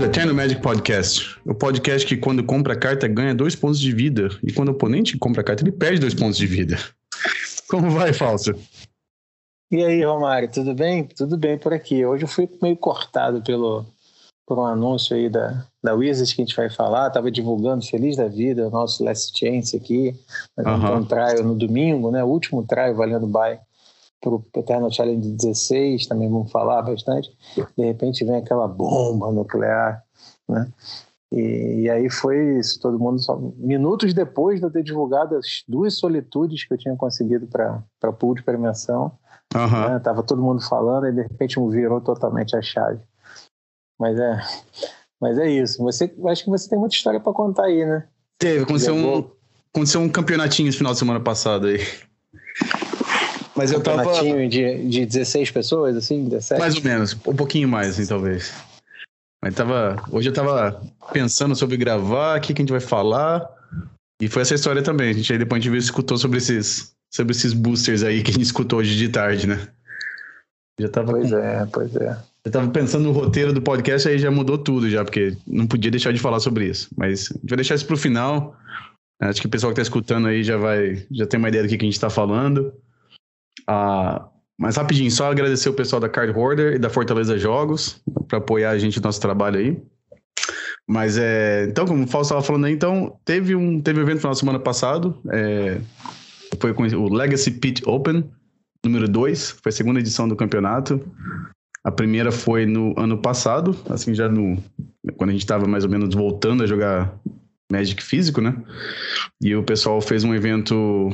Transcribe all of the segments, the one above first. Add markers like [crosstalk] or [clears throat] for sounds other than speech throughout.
bem-vindos ao Eternal Magic Podcast. O podcast que, quando compra a carta, ganha dois pontos de vida. E quando o oponente compra a carta, ele perde dois pontos de vida. Como vai, Falso? E aí, Romário, tudo bem? Tudo bem por aqui. Hoje eu fui meio cortado pelo, por um anúncio aí da, da Wizards que a gente vai falar. Tava divulgando Feliz da Vida, o nosso Last Chance aqui. Vai uhum. um trial no domingo, né? O último trial valendo buy para o Eternal Challenge 16, também vamos falar bastante. De repente vem aquela bomba nuclear, né? E, e, aí foi isso, todo mundo só. Minutos depois de eu ter divulgado as duas solitudes que eu tinha conseguido para a pool de premiação, uhum. né? tava todo mundo falando e de repente virou totalmente a chave. Mas é, mas é isso. Você, acho que você tem muita história para contar aí, né? Teve, aconteceu um, aconteceu um campeonatinho esse final de semana passado aí. Mas eu tava. De, de 16 pessoas, assim? 17? Mais ou menos, um pouquinho mais, assim, talvez. Mas tava. Hoje eu tava pensando sobre gravar, o que, que a gente vai falar. E foi essa história também. A gente aí depois a gente escutou sobre esses, sobre esses boosters aí que a gente escutou hoje de tarde, né? Já tava pois é, pois é. Eu tava pensando no roteiro do podcast, aí já mudou tudo já, porque não podia deixar de falar sobre isso. Mas a gente vai deixar isso pro final. Acho que o pessoal que tá escutando aí já vai, já tem uma ideia do que, que a gente tá falando. Ah, mas rapidinho, só agradecer o pessoal da Card Hoarder e da Fortaleza Jogos para apoiar a gente no nosso trabalho aí. Mas é. Então, como o Fausto estava falando aí, então, teve um, teve um evento no final de semana passado. É, foi o Legacy Pit Open, número 2. Foi a segunda edição do campeonato. A primeira foi no ano passado, assim, já no. Quando a gente estava mais ou menos voltando a jogar Magic físico, né? E o pessoal fez um evento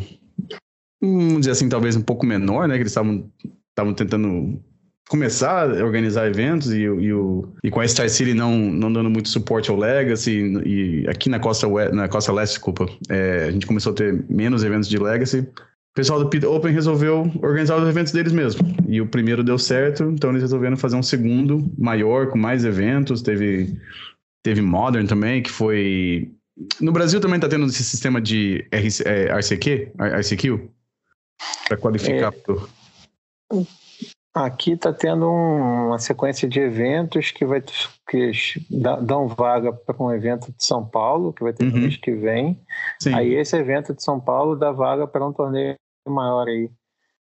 vamos dizer assim, talvez um pouco menor, né? Que eles estavam tentando começar a organizar eventos e, e, o, e com a Star City não, não dando muito suporte ao Legacy e aqui na costa, na costa leste, desculpa, é, a gente começou a ter menos eventos de Legacy. O pessoal do Pit Open resolveu organizar os eventos deles mesmo. E o primeiro deu certo, então eles resolveram fazer um segundo maior, com mais eventos. Teve, teve Modern também, que foi. No Brasil também está tendo esse sistema de RC, é, RCQ, RCQ, para qualificar é. Aqui está tendo um, uma sequência de eventos que vai que dão vaga para um evento de São Paulo, que vai ter uhum. no mês que vem. Sim. Aí esse evento de São Paulo dá vaga para um torneio maior aí.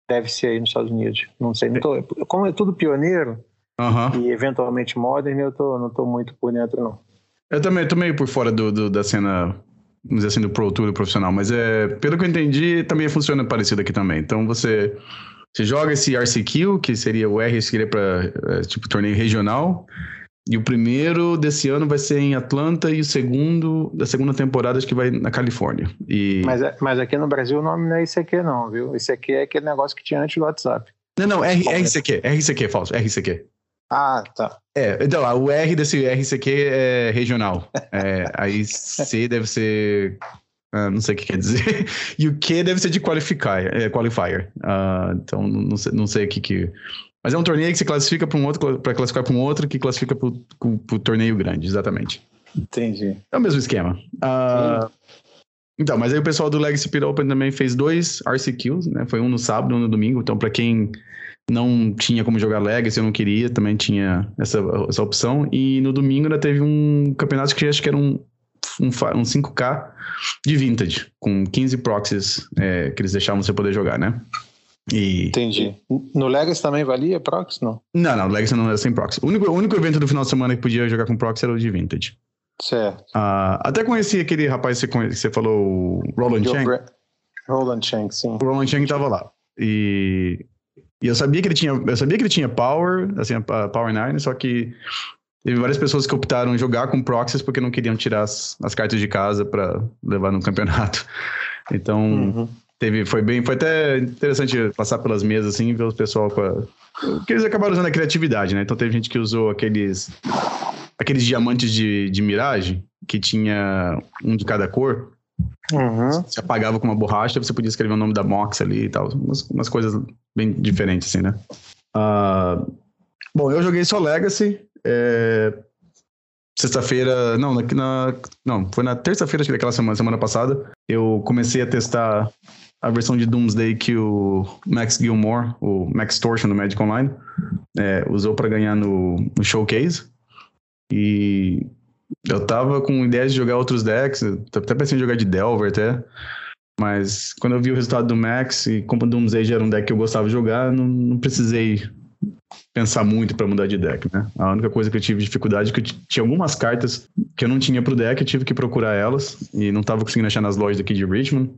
Deve ser aí nos Estados Unidos. Não sei. Não tô, como é tudo pioneiro uhum. e eventualmente modern, eu tô, não estou muito por dentro, não. Eu também tô meio por fora do, do da cena vamos dizer assim, do Pro Tour do profissional, mas é, pelo que eu entendi, também funciona parecido aqui também. Então você, você joga esse RCQ, que seria o R, seria para é, tipo torneio regional. E o primeiro desse ano vai ser em Atlanta e o segundo da segunda temporada acho que vai na Califórnia. E... Mas, é, mas aqui no Brasil o nome não é ICQ não, viu? ICQ é aquele negócio que tinha antes do WhatsApp. Não, não, R, RCQ, RCQ, falso, RCQ. Ah, tá. É, então, o R desse RCQ é regional. É, aí C deve ser. Uh, não sei o que quer dizer. [laughs] E o Q deve ser de qualifier. É, qualifier. Uh, então, não sei, não sei o que que. Mas é um torneio que se classifica para um outro, para classificar para um outro que classifica para o torneio grande, exatamente. Entendi. É o mesmo esquema. Uh, então, mas aí o pessoal do Legacy Pit Open também fez dois RCQs, né? Foi um no sábado e um no domingo. Então, para quem não tinha como jogar Legacy, eu não queria, também tinha essa, essa opção. E no domingo ainda teve um campeonato que acho que era um, um, um 5K de Vintage, com 15 proxies é, que eles deixavam você poder jogar, né? E... Entendi. No Legacy também valia proxy, não? Não, não, no Legacy não era sem proxy. O único, o único evento do final de semana que podia jogar com proxy era o de Vintage. Certo. Uh, até conheci aquele rapaz que você, você falou, o Roland Chang. Roland Chang, sim. O Roland Chang tava lá. E e eu sabia que ele tinha, eu sabia que ele tinha power, assim, a Power 9, só que teve várias pessoas que optaram jogar com proxies porque não queriam tirar as, as cartas de casa para levar no campeonato. [laughs] Então, uhum. teve, foi bem, foi até interessante passar pelas mesas assim, ver o pessoal com a, que eles acabaram usando a criatividade, né? Então teve gente que usou aqueles aqueles diamantes de, de miragem que tinha um de cada cor. Uhum. Você apagava com uma borracha, você podia escrever o nome da Mox ali e tal. Umas, umas coisas bem diferentes, assim, né? Uh, bom, eu joguei só Legacy. É, Sexta-feira, não, na, na, não, foi na terça-feira daquela semana, semana passada. Eu comecei a testar a versão de Doomsday que o Max Gilmore, o Max Torsion do Magic Online, é, usou para ganhar no, no Showcase. E eu tava com ideias de jogar outros decks, até pensei em jogar de Delver até. Mas quando eu vi o resultado do Max e como o era um deck que eu gostava de jogar, não, não precisei pensar muito para mudar de deck, né? A única coisa que eu tive dificuldade é que eu tinha algumas cartas que eu não tinha pro deck, eu tive que procurar elas e não tava conseguindo achar nas lojas aqui de Richmond.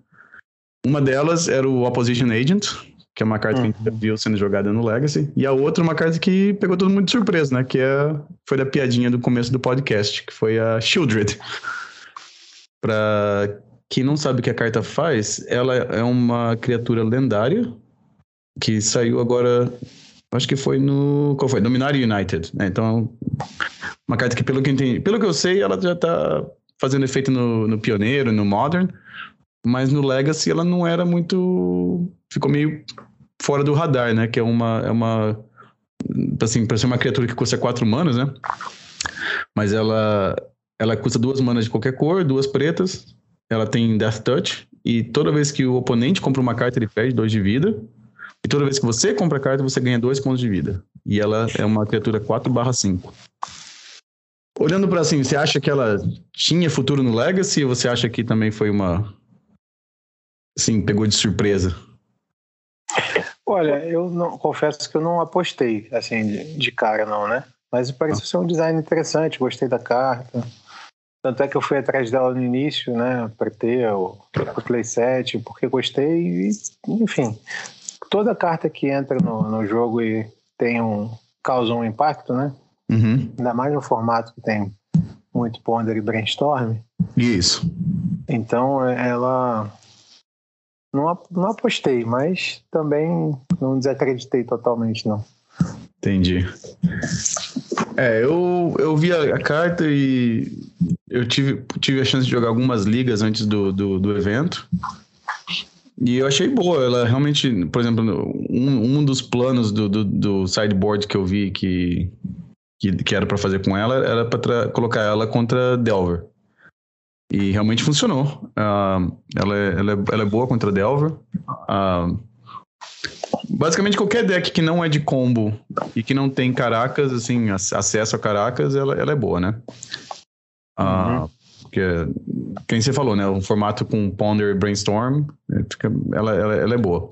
Uma delas era o Opposition Agent, que é uma carta uhum. que a gente uhum. viu sendo jogada no Legacy, e a outra uma carta que pegou todo mundo de surpresa, né? Que é, foi da piadinha do começo do podcast, que foi a Shieldred. Pra quem não sabe o que a carta faz, ela é uma criatura lendária que saiu agora Acho que foi no. Qual foi? Dominar United. Né? Então, uma carta que, pelo que, eu entendi, pelo que eu sei, ela já tá fazendo efeito no, no Pioneiro, no Modern, mas no Legacy ela não era muito. Ficou meio fora do radar, né? Que é uma. É uma assim, para ser uma criatura que custa quatro manas, né? Mas ela, ela custa duas manas de qualquer cor, duas pretas. Ela tem Death Touch. E toda vez que o oponente compra uma carta, ele perde dois de vida. E toda vez que você compra a carta, você ganha dois pontos de vida. E ela é uma criatura 4/5. Olhando para assim, você acha que ela tinha futuro no Legacy ou você acha que também foi uma. Assim, pegou de surpresa? Olha, eu não, confesso que eu não apostei, assim, de, de cara, não, né? Mas parece ah. ser um design interessante, gostei da carta. Tanto é que eu fui atrás dela no início, né, para ter o, o playset, porque gostei, e, enfim toda carta que entra no, no jogo e tem um causa um impacto, né? Uhum. Ainda mais no formato que tem muito ponder e brainstorm. Isso. Então ela não, não apostei, mas também não desacreditei totalmente, não. Entendi. É, eu, eu vi a, carta e eu tive, tive a chance de jogar algumas ligas antes do, do, do evento. E eu achei boa, ela realmente, por exemplo, um, um dos planos do, do, do sideboard que eu vi que, que, que era para fazer com ela era para colocar ela contra Delver. E realmente funcionou. Uh, ela, é, ela, é, ela é boa contra Delver. Uh, basicamente, qualquer deck que não é de combo e que não tem caracas, assim, acesso a caracas, ela, ela é boa, né? Uh, uhum. Porque, quem você falou, né? O formato com Ponder e Brainstorm, né, ela, ela, ela é boa.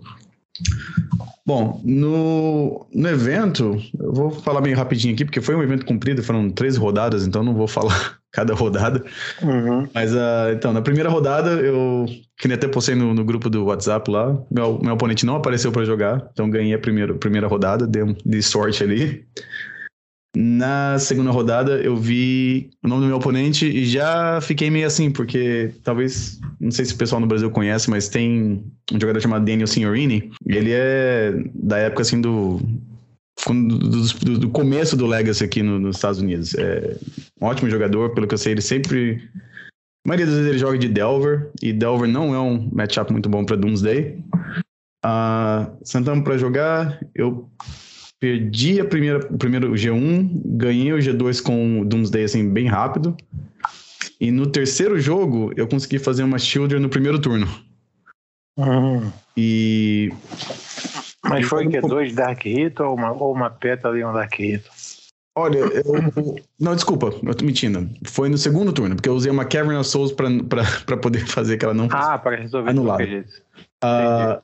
Bom, no, no evento, eu vou falar bem rapidinho aqui, porque foi um evento comprido, foram três rodadas, então não vou falar cada rodada. Uhum. Mas, uh, então, na primeira rodada, eu, que nem até postei no, no grupo do WhatsApp lá, meu, meu oponente não apareceu para jogar, então ganhei a primeira, primeira rodada, dei de sorte ali. Na segunda rodada, eu vi o nome do meu oponente e já fiquei meio assim, porque talvez, não sei se o pessoal no Brasil conhece, mas tem um jogador chamado Daniel Signorini. Ele é da época assim do. Do, do começo do Legacy aqui no, nos Estados Unidos. É um ótimo jogador, pelo que eu sei, ele sempre. A maioria das vezes ele joga de Delver, e Delver não é um matchup muito bom para Doomsday. Uh, sentamos para jogar, eu Perdi a primeira, o primeiro G1, ganhei o G2 com o Doomsday assim, bem rápido. E no terceiro jogo, eu consegui fazer uma Children no primeiro turno. Uhum. E. Mas foi que dois Dark Hit ou uma, ou uma Pétala e um Dark Hit? Olha, eu. Não, desculpa, eu tô mentindo. Foi no segundo turno, porque eu usei uma Cavern of Souls pra, pra, pra poder fazer que ela não Ah, para resolver anulada. Uh,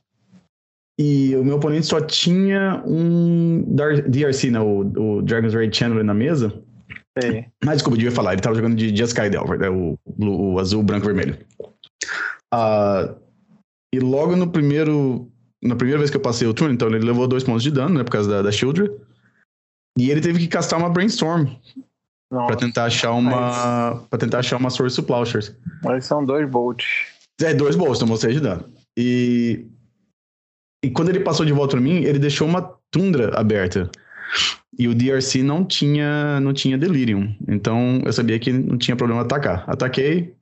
e o meu oponente só tinha um DRC, né? O, o Dragon's Raid Channel na mesa. Sim. Mas desculpa, eu devia falar. Ele tava jogando de Just Sky Delver, né? O, o, o azul, branco vermelho. Uh, e logo no primeiro. Na primeira vez que eu passei o turno, então ele levou dois pontos de dano, né? Por causa da, da Shieldred. E ele teve que castar uma Brainstorm. para tentar achar uma. Mas... para tentar achar uma Source of Plowshares. Mas são dois bolts. É, dois bolts, tomou seis de dano. E e quando ele passou de volta para mim, ele deixou uma tundra aberta. E o DRC não tinha, não tinha Delirium. Então eu sabia que não tinha problema atacar. Ataquei.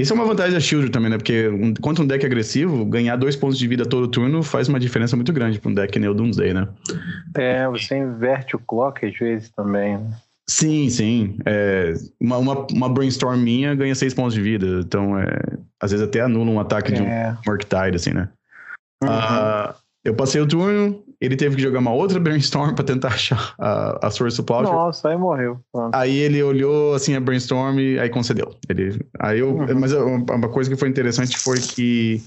Isso é uma vantagem da Shield também, né? Porque um, contra um deck agressivo, ganhar dois pontos de vida todo turno faz uma diferença muito grande para um deck Neo Doomsday, né? É, você inverte o clock às vezes também, né? Sim, sim. É, uma, uma, uma, brainstorm minha ganha seis pontos de vida. Então, é, às vezes até anula um ataque é. de um Tide, assim, né? Uhum. Uh, eu passei o turno, ele teve que jogar uma outra brainstorm para tentar achar a, a Source Plowshare. Nossa, aí morreu. Aí ele olhou assim a brainstorm e aí concedeu. Ele, aí eu, uhum. Mas uma coisa que foi interessante foi que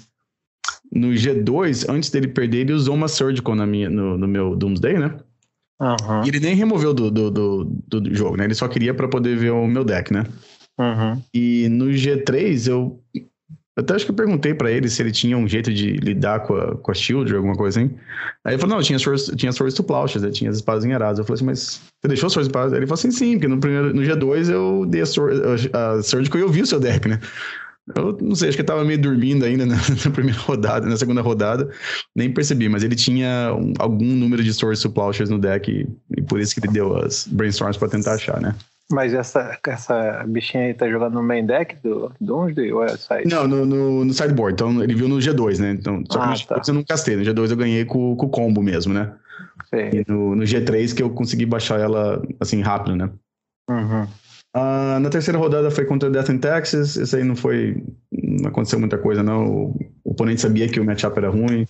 no G2, antes dele perder, ele usou uma Surgical na minha, no, no meu Doomsday, né? Uhum. E ele nem removeu do, do, do, do, jogo, né? Ele só queria para poder ver o meu deck, né? Uhum. E no G3, eu até acho que eu perguntei para ele se ele tinha um jeito de lidar com a, com a Shield ou alguma coisa assim. Aí ele falou, não, tinha Swords, tinha swords to Plowshares, tinha as espadas enharadas. Eu falei assim, mas você deixou Swords to Plowshares? Ele falou assim, sim, porque no, primeiro, no G2 eu dei a, sword, a, a Surgical e eu vi o seu deck, né? Eu não sei, acho que ele tava meio dormindo ainda [laughs] na, na, primeira rodada, na segunda rodada, nem percebi, mas ele tinha um, algum número de Swords to Plowshares no deck e, e, por isso que ele deu as Brainstorms para tentar achar, né? Mas essa, essa bichinha aí tá jogando no main deck do Doomsday ou é side? Não, no, no, no, sideboard. Então ele viu no G2, né? Então, só que ah, no G2 tá. eu não castei. No G2 eu ganhei com, com o combo mesmo, né? Sim. E no, no G3 que eu consegui baixar ela assim rápido, né? Uhum. Uh, na terceira rodada foi contra Death in Texas. Esse aí não foi. Não aconteceu muita coisa, não. O, o oponente sabia que o matchup era ruim.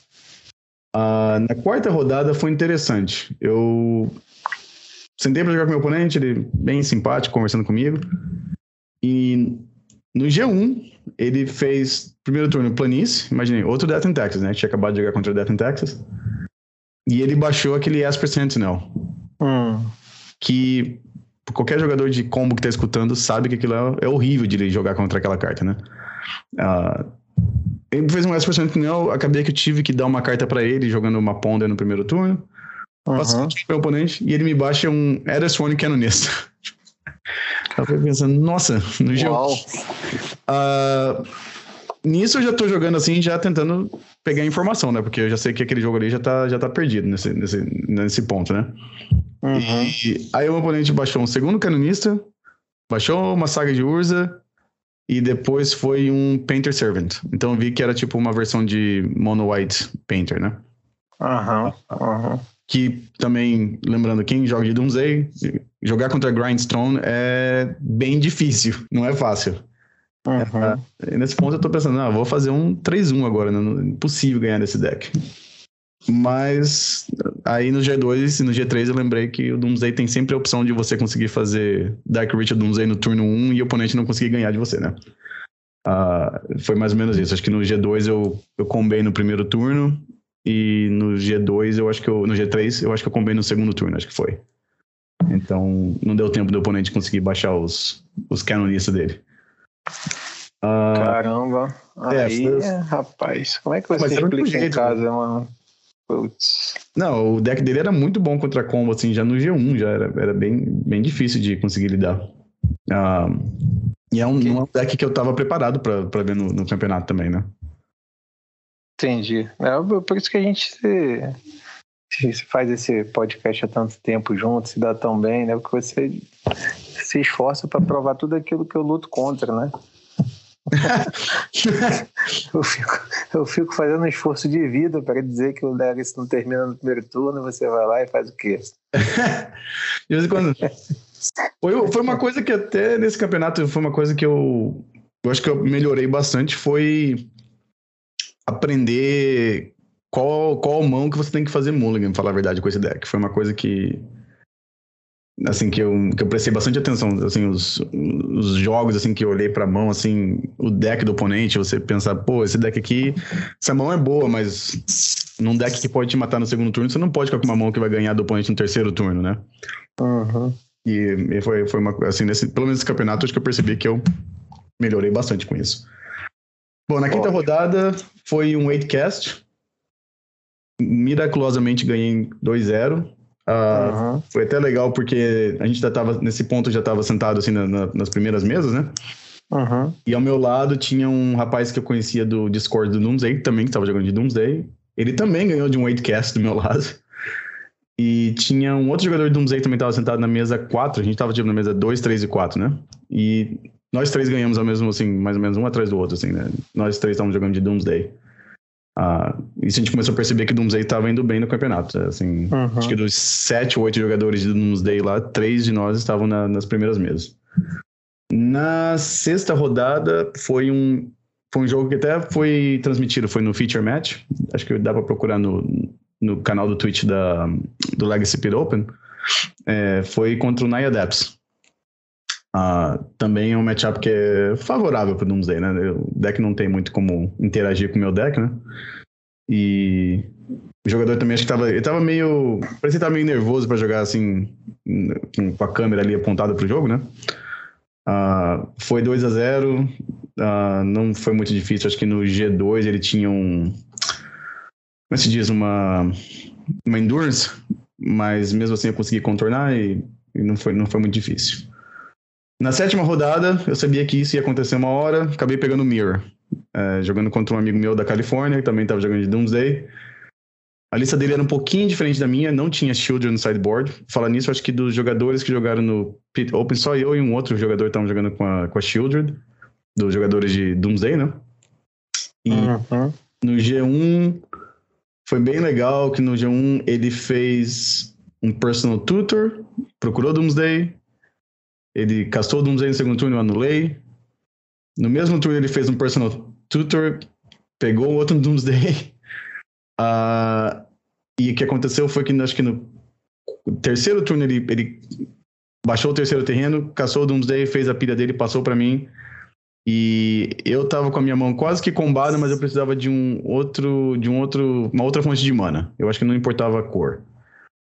Uh, na quarta rodada foi interessante. Eu Sentei para jogar com meu oponente, ele bem simpático, conversando comigo. E no G1, ele fez primeiro turno planície, imaginei, outro Death in Texas, né? Tinha acabado de jogar contra o Death in Texas. E ele baixou aquele Asper Sentinel. Hum. Que qualquer jogador de combo que tá escutando sabe que aquilo é, é horrível de jogar contra aquela carta, né? Uh, ele fez um Asper Sentinel, acabei que eu tive que dar uma carta para ele, jogando uma Ponder no primeiro turno. Uhum. Passo meu oponente e ele me baixa um Eris One Canonista. [laughs] Eu fiquei pensando, nossa, no jogo. Uh, nisso eu já tô jogando assim, já tentando pegar informação, né? Porque eu já sei que aquele jogo ali já tá, já tá perdido nesse, nesse, nesse ponto, né? Uhum. E aí o oponente baixou um segundo canonista, baixou uma saga de Urza e depois foi um Painter Servant. Então eu vi que era tipo uma versão de Mono White Painter, né? Aham, uhum, aham. Uhum que também, lembrando, quem joga de Doomsday, jogar contra Grindstone é bem difícil, não é fácil. Uhum. É, nesse ponto eu tô pensando, ah, vou fazer um 3-1 agora, né? Impossível ganhar desse deck. Mas aí no G2 e no G3 eu lembrei que o Doomsday tem sempre a opção de você conseguir fazer Dark Reach Doomsday no turno 1 e o oponente não conseguir ganhar de você, né? Uh, foi mais ou menos isso. Acho que no G2 eu, eu combei no primeiro turno e no G2, eu acho que eu. No G3, eu acho que eu combei no segundo turno, acho que foi. Então, não deu tempo do oponente conseguir baixar os, os canonistas dele. Uh, Caramba. É, Aí, foi... rapaz, como é que você explica em casa, mano? Putz. Não, o deck dele era muito bom contra combo, assim, já no G1, já era, era bem, bem difícil de conseguir lidar. Uh, e é um, okay. um deck que eu tava preparado para ver no, no campeonato também, né? Entendi. É por isso que a gente se, se faz esse podcast há tanto tempo junto, se dá tão bem, né? Porque você se esforça para provar tudo aquilo que eu luto contra, né? [laughs] eu, fico, eu fico fazendo um esforço de vida para dizer que o Legacy não termina no primeiro turno, você vai lá e faz o quê? [laughs] de vez em quando. Foi, foi uma coisa que até nesse campeonato foi uma coisa que eu, eu acho que eu melhorei bastante. Foi aprender qual, qual mão que você tem que fazer mulligan, pra falar a verdade, com esse deck. Foi uma coisa que. Assim, que eu, que eu prestei bastante atenção. Assim, os, os jogos assim, que eu olhei pra mão, assim, o deck do oponente, você pensar, pô, esse deck aqui, essa mão é boa, mas num deck que pode te matar no segundo turno, você não pode ficar com uma mão que vai ganhar do oponente no terceiro turno, né? Uhum. E, e foi, foi uma assim, nesse, pelo menos nesse campeonato, acho que eu percebi que eu melhorei bastante com isso. Bom, na quinta rodada foi um 8cast. Miraculosamente ganhei 2-0. Uh, uhum. Foi até legal porque a gente já tava, nesse ponto, já estava sentado assim na, na, nas primeiras mesas, né? Uhum. E ao meu lado tinha um rapaz que eu conhecia do Discord do Doomsday, também que estava jogando de Doomsday. Ele também ganhou de um 8cast do meu [laughs] lado. E tinha um outro jogador de Doomsday que também estava sentado na mesa 4. A gente estava tipo, na mesa 2, 3 e 4, né? E nós três ganhamos ao mesmo, assim, mais ou menos um atrás do outro, assim, né? Nós três estávamos jogando de Doomsday. Uh, isso a gente começou a perceber que Doomsday estava indo bem no campeonato. Assim, uhum. Acho que dos sete ou oito jogadores de Doomsday lá, três de nós estavam na, nas primeiras mesas. Na sexta rodada foi um, foi um jogo que até foi transmitido, foi no Feature Match. Acho que dá para procurar no, no canal do Twitch da, do Legacy Pit Open, é, foi contra o Nia Depths. Uh, também é um matchup que é favorável para o Doomsday, né? O deck não tem muito como interagir com o meu deck, né? E o jogador também acho que tava. Ele tava meio. Parecia que tava meio nervoso para jogar assim, com a câmera ali apontada pro jogo, né? Uh, foi 2 a 0 uh, ah, não foi muito difícil. Acho que no G2 ele tinha um. Como é se diz? Uma, uma endurance, mas mesmo assim eu consegui contornar e, e não, foi, não foi muito difícil. Na sétima rodada, eu sabia que isso ia acontecer uma hora, acabei pegando o Mirror, uh, jogando contra um amigo meu da Califórnia, que também estava jogando de Doomsday. A lista dele era um pouquinho diferente da minha, não tinha Children no sideboard. Falando nisso, acho que dos jogadores que jogaram no Pit Open, só eu e um outro jogador estavam jogando com a, com a Children, dos jogadores de Doomsday, né? E uhum. no G1 foi bem legal que no G1 ele fez um personal tutor, procurou Doomsday, ele castou Doomsday no segundo turno, eu anulei. No mesmo turno ele fez um personal tutor, pegou outro [laughs] Doomsday Uh, e o que aconteceu foi que acho que no terceiro turno ele, ele baixou o terceiro terreno, caçou o Doomsday, fez a pilha dele, passou para mim. E eu tava com a minha mão quase que combada, mas eu precisava de um outro, de um outro, uma outra fonte de mana. Eu acho que não importava a cor.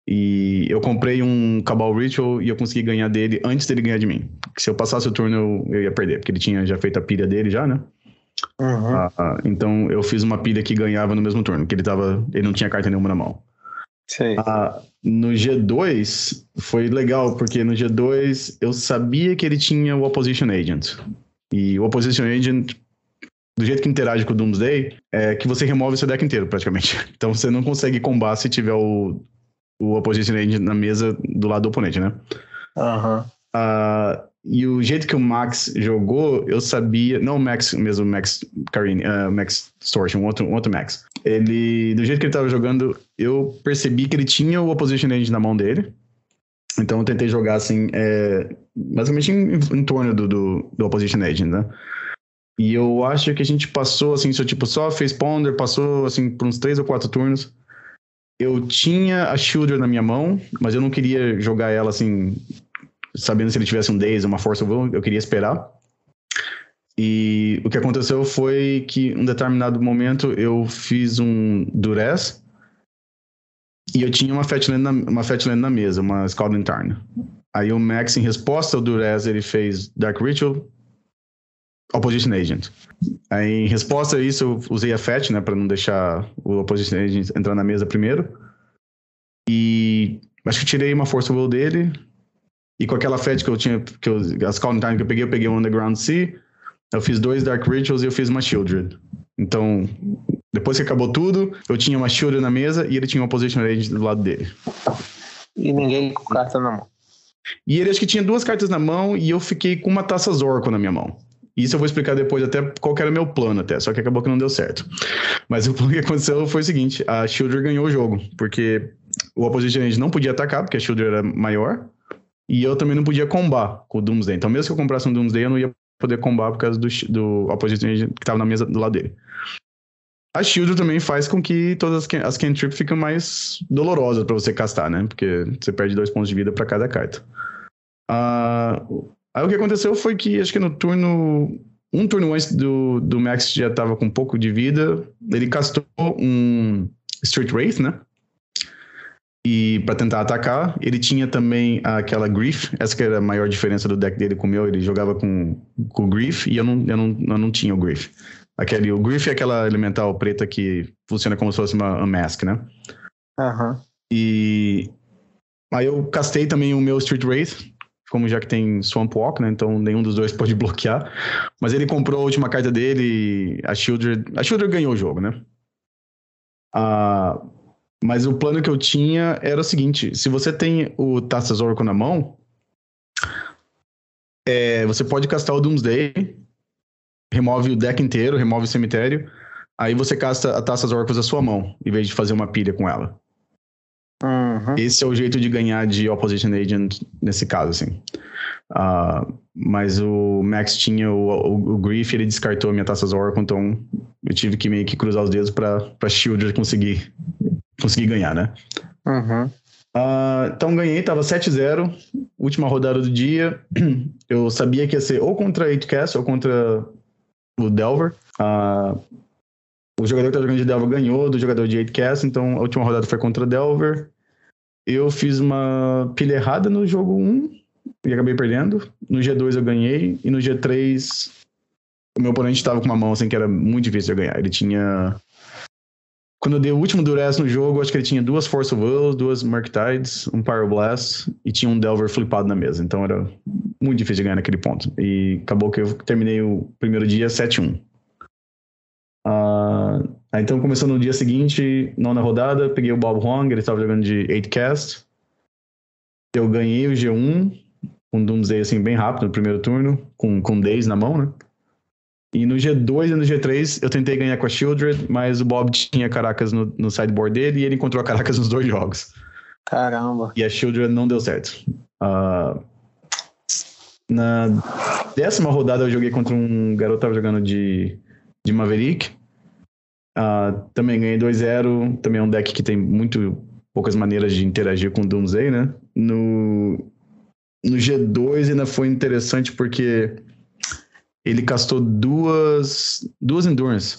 E eu comprei um Cabal Ritual e eu consegui ganhar dele antes dele ganhar de mim. Se eu passasse o turno, eu, eu ia perder, porque ele tinha já feito a pilha dele já, né? Uhum. Ah, então eu fiz uma pilha que ganhava no mesmo turno, que ele tava. Ele não tinha carta nenhuma na mão. Ah, no G2 foi legal, porque no G2 eu sabia que ele tinha o Opposition Agent. E o Opposition Agent, do jeito que interage com o Doomsday, é que você remove seu deck inteiro, praticamente. [laughs] Então você não consegue combar se tiver o, o Opposition Agent na mesa do lado do oponente, né? Aham. Uhum. Uh, e o jeito que o Max jogou, eu sabia. Não o Max mesmo, o Max Carini, uh, Max Storch, um outro, um outro Max. Ele. Do jeito que ele estava jogando, eu percebi que ele tinha o Opposition Edge na mão dele. Então eu tentei jogar assim, é, basicamente em, em torno do, do, do, Opposition Edge, né? E eu acho que a gente passou assim, só, tipo, só fez Ponder, passou assim por uns três ou quatro turnos. Eu tinha a Shielder na minha mão, mas eu não queria jogar ela assim sabendo se ele tivesse um Days, uma Force Will, eu queria esperar. E o que aconteceu foi que, em um determinado momento, eu fiz um Durez e eu tinha uma Fatland na, uma Fatland na mesa, uma Scalding Tarn. Aí o Max, em resposta ao Durez, ele fez Dark Ritual, Opposition Agent. Aí, em resposta a isso, eu usei a Fat, né, para não deixar o Opposition Agent entrar na mesa primeiro. E acho que tirei uma Force Will dele, e com aquela fed que eu tinha, que eu, as Calling Time que eu peguei, eu peguei um Underground Sea, eu fiz dois Dark Rituals e eu fiz uma Shieldred. Então, depois que acabou tudo, eu tinha uma Shieldred na mesa e ele tinha uma Position Range do lado dele. E ninguém com carta na mão. E ele acho que tinha duas cartas na mão e eu fiquei com uma taça Zorco na minha mão. Isso eu vou explicar depois até qual era o meu plano até, só que acabou que não deu certo. Mas o plano que aconteceu foi o seguinte, a Shieldred ganhou o jogo, porque o Opposition Range não podia atacar, porque a Shieldred era maior, e eu também não podia combar com o Doomsday. Então, mesmo que eu comprasse um Doomsday, eu não ia poder combar por causa do, do Opposition Agent que estava na mesa do lado dele. A Shield também faz com que todas as, as cantrips fiquem mais dolorosas para você castar, né? Porque você perde dois pontos de vida para cada carta. Uh, aí o que aconteceu foi que, acho que no turno. Um turno antes do, do Max já estava com um pouco de vida, ele castou um Street Wraith, né? e para tentar atacar. Ele tinha também aquela Grief, essa que era a maior diferença do deck dele com o meu, ele jogava com, com o Grief e eu não, eu, não, eu não tinha o Grief. Aquele, o Grief é aquela elemental preta que funciona como se fosse uma Unmask, né? Aham. Uhum. E aí eu castei também o meu Street Wraith, como já que tem Swamp Walk, né? Então nenhum dos dois [laughs] pode bloquear. Mas ele comprou a última carta dele, a Shieldred. A Shieldred ganhou o jogo, né? Ah, mas o plano que eu tinha era o seguinte: se você tem o Taças Oracle na mão, é, você pode castar o Doomsday, remove o deck inteiro, remove o cemitério, aí você casta a Taças Oracles da sua mão, em vez de fazer uma pilha com ela. Uhum. Esse é o jeito de ganhar de Opposition Agent nesse caso, assim. Uh, mas o Max tinha o, o, o Grief, ele descartou a minha Taças Oracle, então eu tive que meio que cruzar os dedos pra Shieldred conseguir conseguir ganhar, né? Uhum. Uh, então ganhei, tava 7-0, última rodada do dia. [clears throat] Eu sabia que ia ser ou contra 8Cast ou contra o Delver. Uh, o jogador que tá jogando de Delver ganhou do jogador de 8Cast, então a última rodada foi contra Delver. Eu fiz uma pilha errada no jogo 1 e acabei perdendo. No G2 eu ganhei e no G3 o meu oponente estava com uma mão assim que era muito difícil de ganhar. Ele tinha quando eu dei o último Duress no jogo, acho que ele tinha duas Force of Will, duas Tides, um Pyroblast e tinha um Delver flipado na mesa. Então era muito difícil de ganhar naquele ponto. E acabou que eu terminei o primeiro dia 7-1. Ah, então começou no dia seguinte, nona rodada, peguei o Bob Huang, ele estava jogando de 8cast. Eu ganhei o G1, com um Doomsday assim bem rápido no primeiro turno, com, com Days na mão, né? E no G2 e no G3 eu tentei ganhar com a Shieldred, mas o Bob tinha Caracas no, no sideboard dele e ele encontrou a Caracas [laughs] nos dois jogos. Caramba. E a Shieldred não deu certo. Uh, na décima rodada eu joguei contra um garoto que tava jogando de, de Maverick. Uh, também ganhei 2-0. Também é um deck que tem muito poucas maneiras de interagir com Doomsday, né? No, no G2 ainda foi interessante porque ele castou duas, duas Endurance.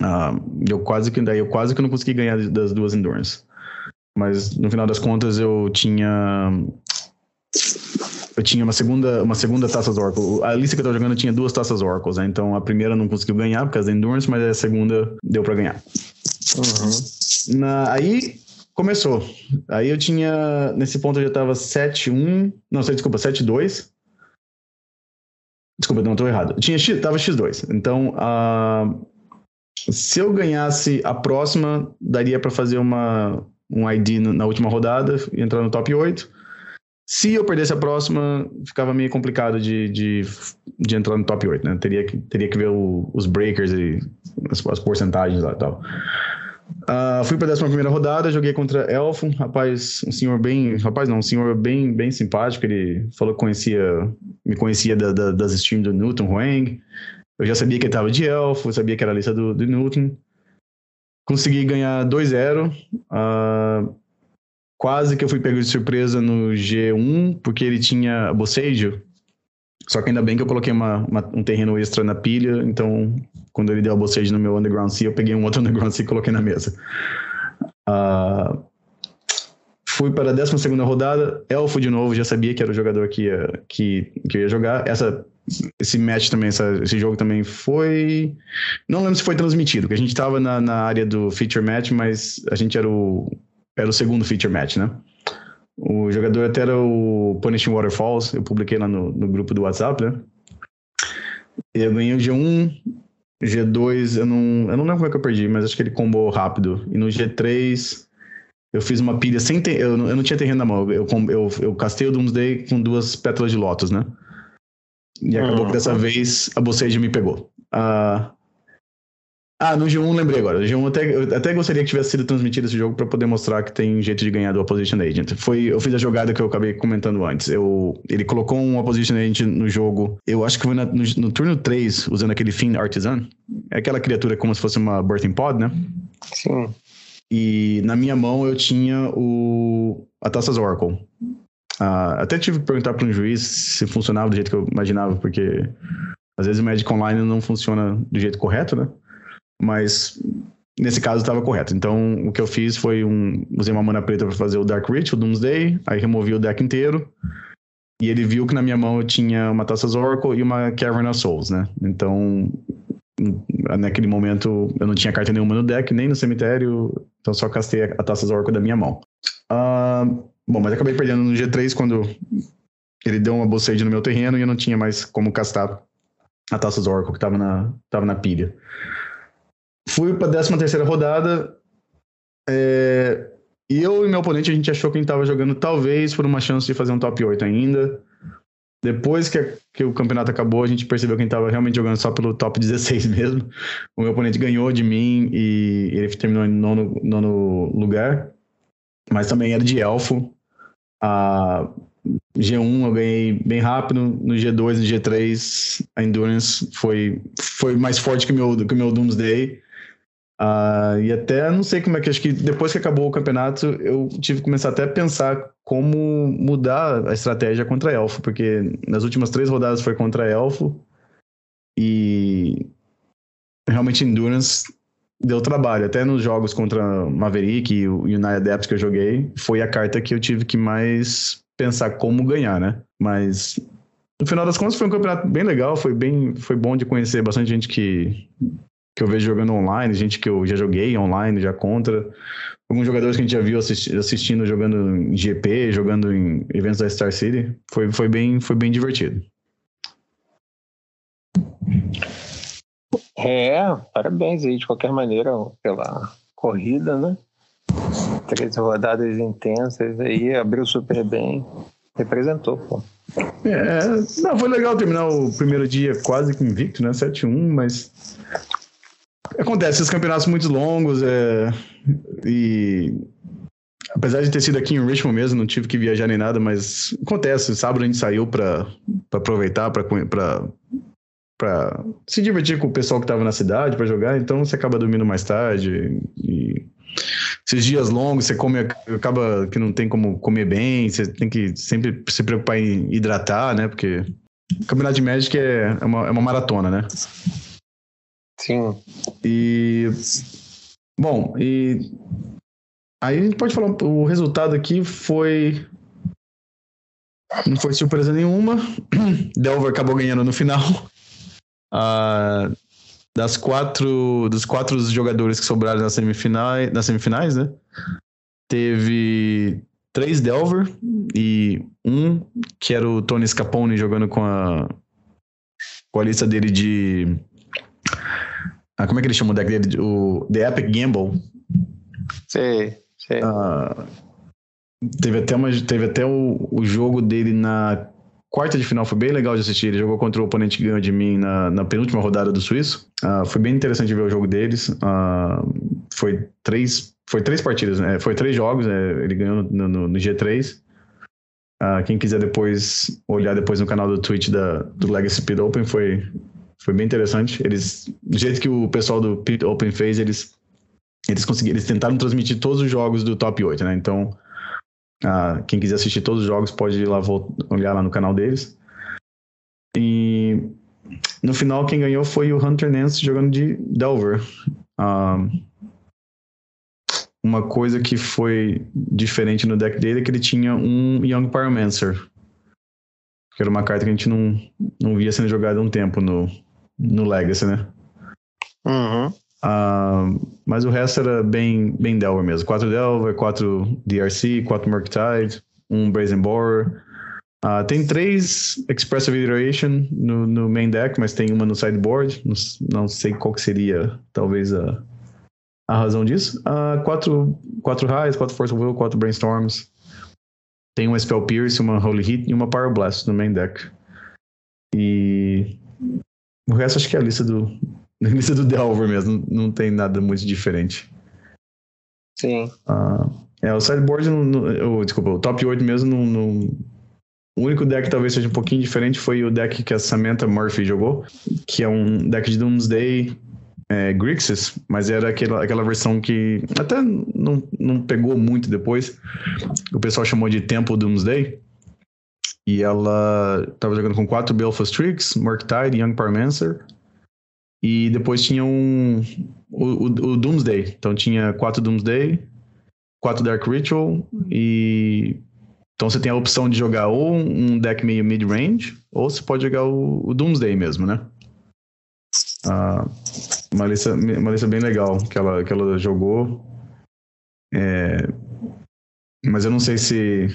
Uh, eu quase que daí eu quase que não consegui ganhar das duas Endurance. Mas no final das contas eu tinha eu tinha uma segunda uma segunda taças Oracle. A lista que eu tava jogando tinha duas taças Oracles, né? então a primeira não conseguiu ganhar por causa da Endurance, mas a segunda deu para ganhar. Uhum. Na, aí começou. Aí eu tinha nesse ponto eu já tava 7-1, não sei, desculpa, 7-2. Desculpa, não, tô errado. Tinha X, tava X2. Então, uh, se eu ganhasse a próxima, daria para fazer uma, um ID na última rodada e entrar no top 8. Se eu perdesse a próxima, ficava meio complicado de, de, de entrar no top 8, né? Teria que, teria que ver o, os breakers e as, as porcentagens lá e tal. Uh, fui para a 11 primeira rodada, joguei contra Elfo, rapaz, um senhor bem, rapaz não, um senhor bem, bem simpático. Ele falou que conhecia, me conhecia da, da, das streams do Newton Huang. Eu já sabia que ele estava de Elfo, sabia que era a lista do, do Newton. Consegui ganhar 2-0. Uh, quase que eu fui pego de surpresa no G1, porque ele tinha bocejo. Só que ainda bem que eu coloquei uma, uma, um terreno extra na pilha, então quando ele deu a bocejo no meu Underground Sea, eu peguei um outro [laughs] Underground Sea e coloquei na mesa. Uh, fui para a 12 rodada, Elfo de novo, já sabia que era o jogador que ia, que, que ia jogar. Essa, esse match também, essa, esse jogo também foi. Não lembro se foi transmitido, porque a gente estava na, na área do feature match, mas a gente era o, era o segundo feature match, né? O jogador até era o Punishing Waterfalls, eu publiquei lá no, no grupo do WhatsApp, né? Eu ganhei o G1, G2, eu não, eu não lembro como é que eu perdi, mas acho que ele combou rápido. E no G3, eu fiz uma pilha sem ter. Eu, eu não tinha terreno na mão. Eu, eu, eu castei o Doomsday com duas pétalas de Lotus, né? E acabou que dessa vez a Bossage me pegou. Uh, ah, no G1 lembrei agora. No G1 até, eu até gostaria que tivesse sido transmitido esse jogo para poder mostrar que tem jeito de ganhar do Opposition Agent. Foi, eu fiz a jogada que eu acabei comentando antes. Eu, ele colocou um Opposition Agent no jogo, eu acho que foi na, no, no, turno 3, usando aquele Fiend Artisan. É aquela criatura como se fosse uma Birthing Pod, né? Sim. E na minha mão eu tinha o a Taças Oracle. Ah, até tive que perguntar para um juiz se funcionava do jeito que eu imaginava, porque às vezes o Magic Online não funciona do jeito correto, né? Mas nesse caso estava correto. Então o que eu fiz foi um usei uma mana preta para fazer o Dark Reach, o Doomsday, aí removi o deck inteiro. E ele viu que na minha mão eu tinha uma Taças Oracle e uma Cavern of Souls, né? Então, naquele momento eu não tinha carta nenhuma no deck, nem no cemitério, então só castei a Taças Oracle da minha mão. Uh, bom, mas acabei perdendo no G3 quando ele deu uma Bossade no meu terreno e eu não tinha mais como castar a Taças Oracle que estava na, tava na pilha. Fui para a 13 terceira rodada. É, eu e meu oponente, a gente achou que a gente estava jogando talvez por uma chance de fazer um top 8 ainda. Depois que, a, que o campeonato acabou, a gente percebeu que a gente estava realmente jogando só pelo top [laughs] 16 mesmo. O meu oponente ganhou de mim e ele terminou em nono, nono lugar. Mas também era de elfo. A G1 eu ganhei bem rápido. No G2 e G3 a Endurance foi, foi mais forte que o meu, que o meu Doomsday. Uh, e até não sei como é que acho que depois que acabou o campeonato eu tive que começar até a pensar como mudar a estratégia contra Elfo, porque nas últimas três rodadas foi contra Elfo e realmente Endurance deu trabalho. Até nos jogos contra Maverick e o United Depths que eu joguei, foi a carta que eu tive que mais pensar como ganhar, né? Mas no final das contas foi um campeonato bem legal, foi bem, foi bom de conhecer bastante gente que que eu vejo jogando online, gente que eu já joguei online, já contra. Alguns jogadores que a gente já viu assisti assistindo jogando em GP, jogando em eventos da Star City. Foi, foi, bem, foi bem divertido. É, parabéns aí de qualquer maneira pela corrida, né? Três rodadas intensas aí, abriu super bem, representou, pô. É, não, foi legal terminar o primeiro dia quase que invicto, né? 7-1, mas Acontece, esses campeonatos muito longos é, e apesar de ter sido aqui em Richmond mesmo, não tive que viajar nem nada, mas acontece. Sábado a gente saiu para aproveitar, para se divertir com o pessoal que estava na cidade para jogar, então você acaba dormindo mais tarde e esses dias longos você come acaba que não tem como comer bem, você tem que sempre se preocupar em hidratar, né? Porque o campeonato de Magic é, é uma, é uma maratona, né? Sim. E. Bom, e. Aí a gente pode falar, o resultado aqui foi. Não foi surpresa nenhuma. [clears throat] Delver acabou ganhando no final. Uh, das quatro, dos quatro jogadores que sobraram nas semifinais, nas semifinais, né? Teve três Delver e um que era o Tony Scapone jogando com a, com a lista dele de ah, como é que ele chama o deck dele? O The Epic Gamble. Sei, sei. Ah, teve até, uma, teve até o, o jogo dele na quarta de final, foi bem legal de assistir. Ele jogou contra o oponente que ganhou de mim na, na penúltima rodada do Suíço. Ah, foi bem interessante ver o jogo deles. Ah, foi três foi três partidas, né? Foi três jogos, né? ele ganhou no, no, no G3. Uh, quem quiser depois olhar depois no canal do Twitch da, do Legacy Speed Open, foi, foi bem interessante. Eles, do jeito que o pessoal do Pit Open fez, eles eles conseguiram, eles tentaram transmitir todos os jogos do top 8, né? Então, ah, quem quiser assistir todos os jogos pode ir lá olhar lá no canal deles. E no final quem ganhou foi o Hunter Nance jogando de Delver. Ah, uma coisa que foi diferente no deck dele é que ele tinha um Young Pyromancer. Que era uma carta que a gente não, não via sendo jogada há um tempo no, no Legacy, né? Uhum. Uh, mas o resto era bem, bem Delver mesmo. Quatro Delver, quatro DRC, quatro Murktide, um Brazen Borer. Uh, tem três Expressive Iteration no, no, main deck, mas tem uma no sideboard. Não, não sei qual que seria, talvez, a, a razão disso. Uh, quatro, quatro Highs, quatro Force Will, quatro Brainstorms. Tem uma Spell Pierce, uma Holy Hit e uma Power Blast no main deck. E o resto acho que é a lista do, a [laughs] lista do Delver mesmo, não, não tem nada muito diferente. Sim. Uh, é, o sideboard, no, oh, desculpa, o top 8 mesmo, no, o único deck que talvez seja um pouquinho diferente foi o deck que a Samantha Murphy jogou, que é um deck de Doomsday é, Grixis, mas era aquela, aquela versão que até não, não pegou muito depois. O pessoal chamou de Temple Doomsday. E ela estava jogando com quatro Belfast Tricks, Murktide, Young Parmancer. E depois tinha um. O, o, o, Doomsday. Então tinha quatro Doomsday, quatro Dark Ritual e. Então você tem a opção de jogar ou um deck meio mid-range, ou você pode jogar o, o Doomsday mesmo, né? Ah, uma, lista, uma lista bem legal que ela, que ela jogou. É, mas eu não sei se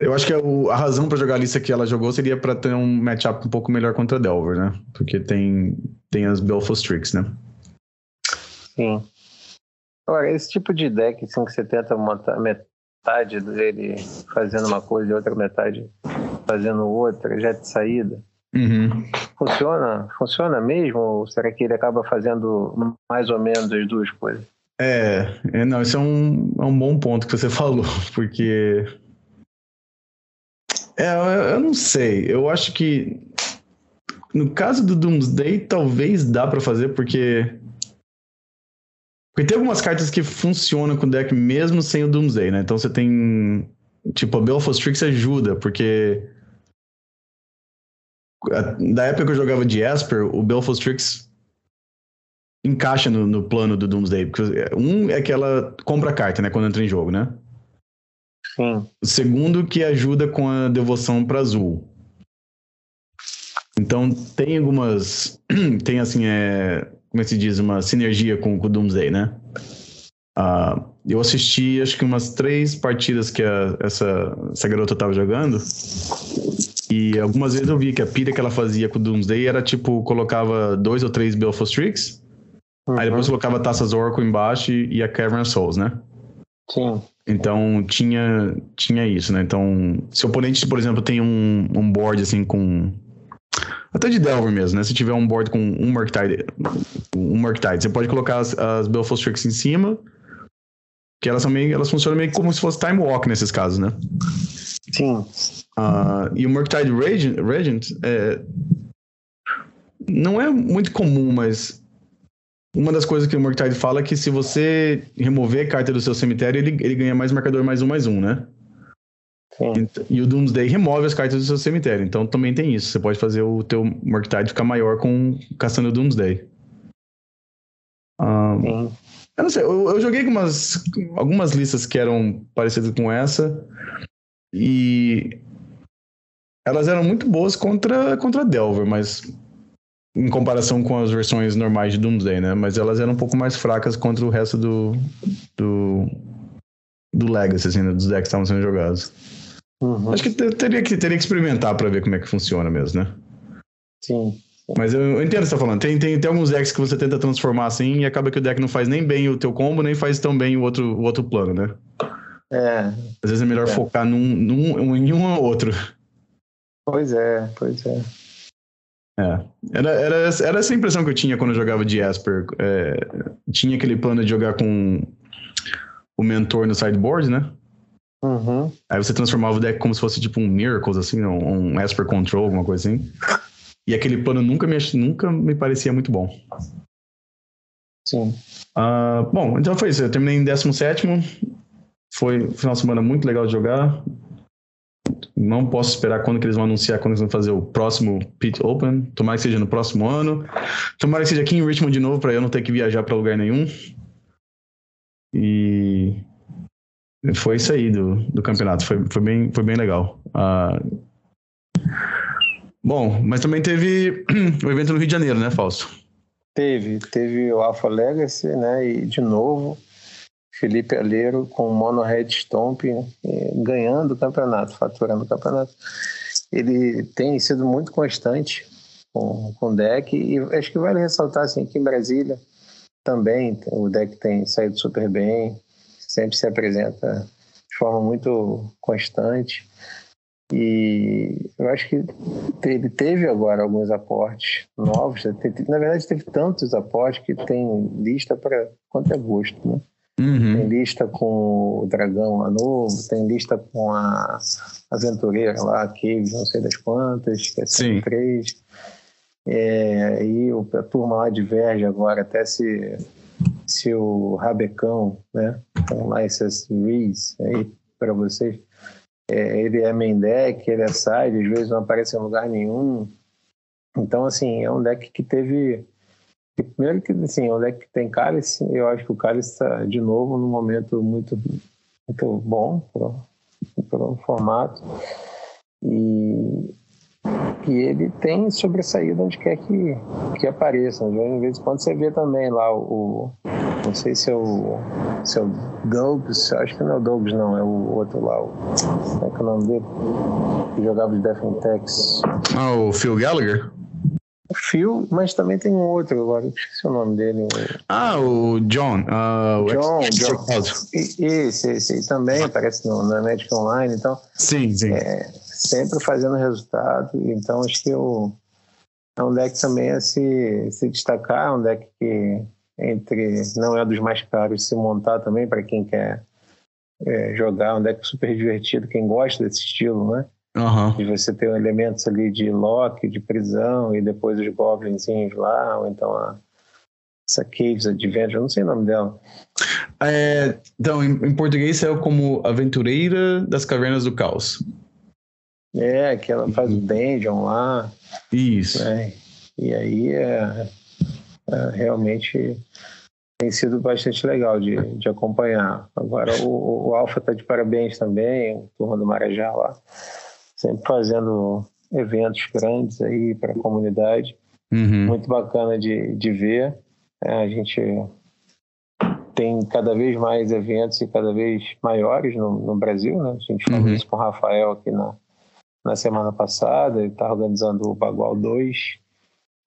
eu acho que a, a razão para jogar a lista que ela jogou seria para ter um matchup um pouco melhor contra a Delver, né? Porque tem, tem as Belfast Tricks, né? Sim. Agora, esse tipo de deck assim, que você tenta montar metade dele fazendo uma coisa e outra metade fazendo outra, já de saída. Uhum. Funciona? Funciona mesmo? Ou será que ele acaba fazendo mais ou menos as duas coisas? É, é não, isso é um, é um bom ponto que você [laughs] falou, porque é, eu não sei. Eu acho que no caso do Doomsday, talvez dá para fazer, porque Porque tem algumas cartas que funcionam com o deck mesmo sem o Doomsday, né? Então você tem. Tipo, a Belfast Strix ajuda, porque. Da época que eu jogava de Esper, o Belfast Strix encaixa no, no, plano do Doomsday. Porque um é que ela compra a carta, né? Quando entra em jogo, né? Sim. O segundo que ajuda com a devoção para azul. Então tem algumas. [clears throat] Tem assim, é, como é se diz? Uma sinergia com, com o Doomsday, né? Uh, eu assisti acho que umas três partidas que a, essa, essa garota tava jogando. E algumas vezes eu vi que a pilha que ela fazia com o Doomsday era tipo, colocava dois ou três Belfast Tricks. Uhum. Aí depois colocava Taças Oracle embaixo e a Cavern Souls, né? Sim. Então tinha, tinha isso, né? Então, se o oponente, por exemplo, tem um, um board assim com até de Delver mesmo, né? Se tiver um board com um Murktide, um Murktide, você pode colocar as, as Belfast Tricks em cima, que elas, são meio, elas funcionam meio como se fosse Time Walk nesses casos, né? Sim. Uh, e o Murktide Regent, Regent é, não é muito comum, mas uma das coisas que o Murktide fala é que se você remover carta do seu cemitério, ele, ele ganha mais marcador mais um, mais um, né? E o Doomsday remove as cartas do seu cemitério. Então também tem isso. Você pode fazer o teu Murktide ficar maior com caçando o Doomsday. Um, eu não sei, eu, eu joguei algumas, algumas listas que eram parecidas com essa. E elas eram muito boas contra, contra Delver, mas em comparação com as versões normais de Doomsday, né? Mas elas eram um pouco mais fracas contra o resto do do, do Legacy, assim, né? dos decks que estavam sendo jogados. Uhum. Acho que teria, que teria que experimentar para ver como é que funciona mesmo, né? Sim. Mas eu, eu entendo o que você tá falando. Tem, tem, tem alguns decks que você tenta transformar assim e acaba que o deck não faz nem bem o teu combo, nem faz tão bem o outro, o outro plano, né? É. Às vezes é melhor é. focar num, num, em um ou outro. Pois é, pois é. É. Era, era, era essa impressão que eu tinha quando eu jogava de Esper. É, tinha aquele plano de jogar com o mentor no sideboard, né? Uhum. Aí você transformava o deck como se fosse tipo um Miracles, assim, um, um Esper Control, alguma coisa assim. E aquele plano nunca me, nunca me parecia muito bom. Sim. Uh, bom, então foi isso. Eu terminei em 17. Foi um final de semana muito legal de jogar. Não posso esperar quando que eles vão anunciar quando eles vão fazer o próximo Pit Open. Tomara que seja no próximo ano. Tomara que seja aqui em Richmond de novo para eu não ter que viajar para lugar nenhum. E foi isso aí do, do campeonato. Foi, foi, bem, foi bem legal. Uh, bom, mas também teve [clears throat] o evento no Rio de Janeiro, né, Fausto? Teve. Teve o Alpha Legacy, né? E de novo, Felipe Aleiro com o Mono Red Stomp né, ganhando o campeonato, faturando o campeonato. Ele tem sido muito constante com, com o deck e acho que vale ressaltar assim, aqui em Brasília também o deck tem saído super bem sempre se apresenta de forma muito constante. E eu acho que ele teve agora alguns aportes novos. Na verdade, teve tantos aportes que tem lista para quanto é gosto, né? Uhum. Tem lista com o dragão lá novo, tem lista com a aventureira lá, a Cave, não sei das quantas, que é 3. É, e a turma lá diverge agora até se se o Rabecão, né, então lá essas Rees aí para vocês, é, ele é main deck, ele é side, às vezes não aparece em lugar nenhum. Então, assim, é um deck que teve. Primeiro que, assim, é um deck que tem cálice, eu acho que o cálice está, de novo, num momento muito, muito bom para o formato. E, e ele tem sobressaído onde quer que, que apareça. Às vezes, quando você vê também lá o, não sei se é o, se é o Douglas, acho que não é o Douglas, não, é o outro lá, o, como é que é o nome dele? Que jogava de Defentex. Ah, o Phil Gallagher? O Phil, mas também tem um outro agora, esqueci o nome dele. Ah, o John. Uh, o John, John. Isso, esse, esse também aparece no, na Magic Online, então. Sim, sim. É, sempre fazendo resultado, então acho que o, é um deck também a se, se destacar, é um deck que entre não é dos mais caros se montar também para quem quer é, jogar um deck super divertido, quem gosta desse estilo, né? Uhum. De você ter elementos ali de lock, de prisão e depois os goblinzinhos lá, ou então a essa Caves Adventure, não sei o nome dela. É, então, em, em português saiu como Aventureira das Cavernas do Caos. É, que ela faz o dungeon lá. Isso. Né? E aí é, é, realmente tem sido bastante legal de, de acompanhar. Agora o, o Alfa está de parabéns também, turma do Marajá lá, sempre fazendo eventos grandes aí para a comunidade. Uhum. Muito bacana de, de ver. É, a gente tem cada vez mais eventos e cada vez maiores no, no Brasil, né? A gente falou Uhum. isso com o Rafael aqui na, na semana passada, ele está organizando o Bagual 2,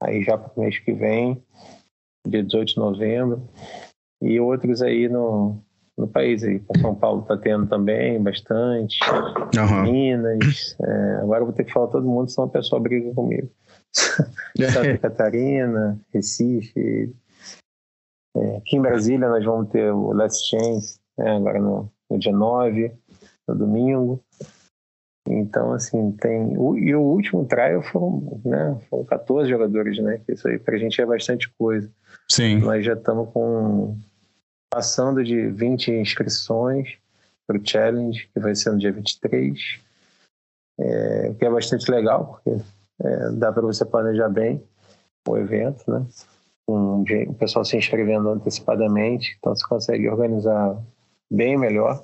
aí já para o mês que vem, dia 18 de novembro, e outros aí no, no país aí. São Paulo está tendo também bastante, Aham. Minas, é, agora eu vou ter que falar todo mundo, senão a pessoa briga comigo. [laughs] Santa Catarina, Recife, é, aqui em Brasília nós vamos ter o Last Chance, né, agora no, no dia 9, no domingo. Então, assim, tem. o- E o último trial foram, né, foram 14 jogadores, né? Isso aí pra gente é bastante coisa. Sim. Nós já estamos com. Passando de 20 inscrições para o Challenge, que vai ser no dia 23. É, que é bastante legal, porque é, dá para você planejar bem o evento, né? O pessoal se inscrevendo antecipadamente, então você consegue organizar bem melhor.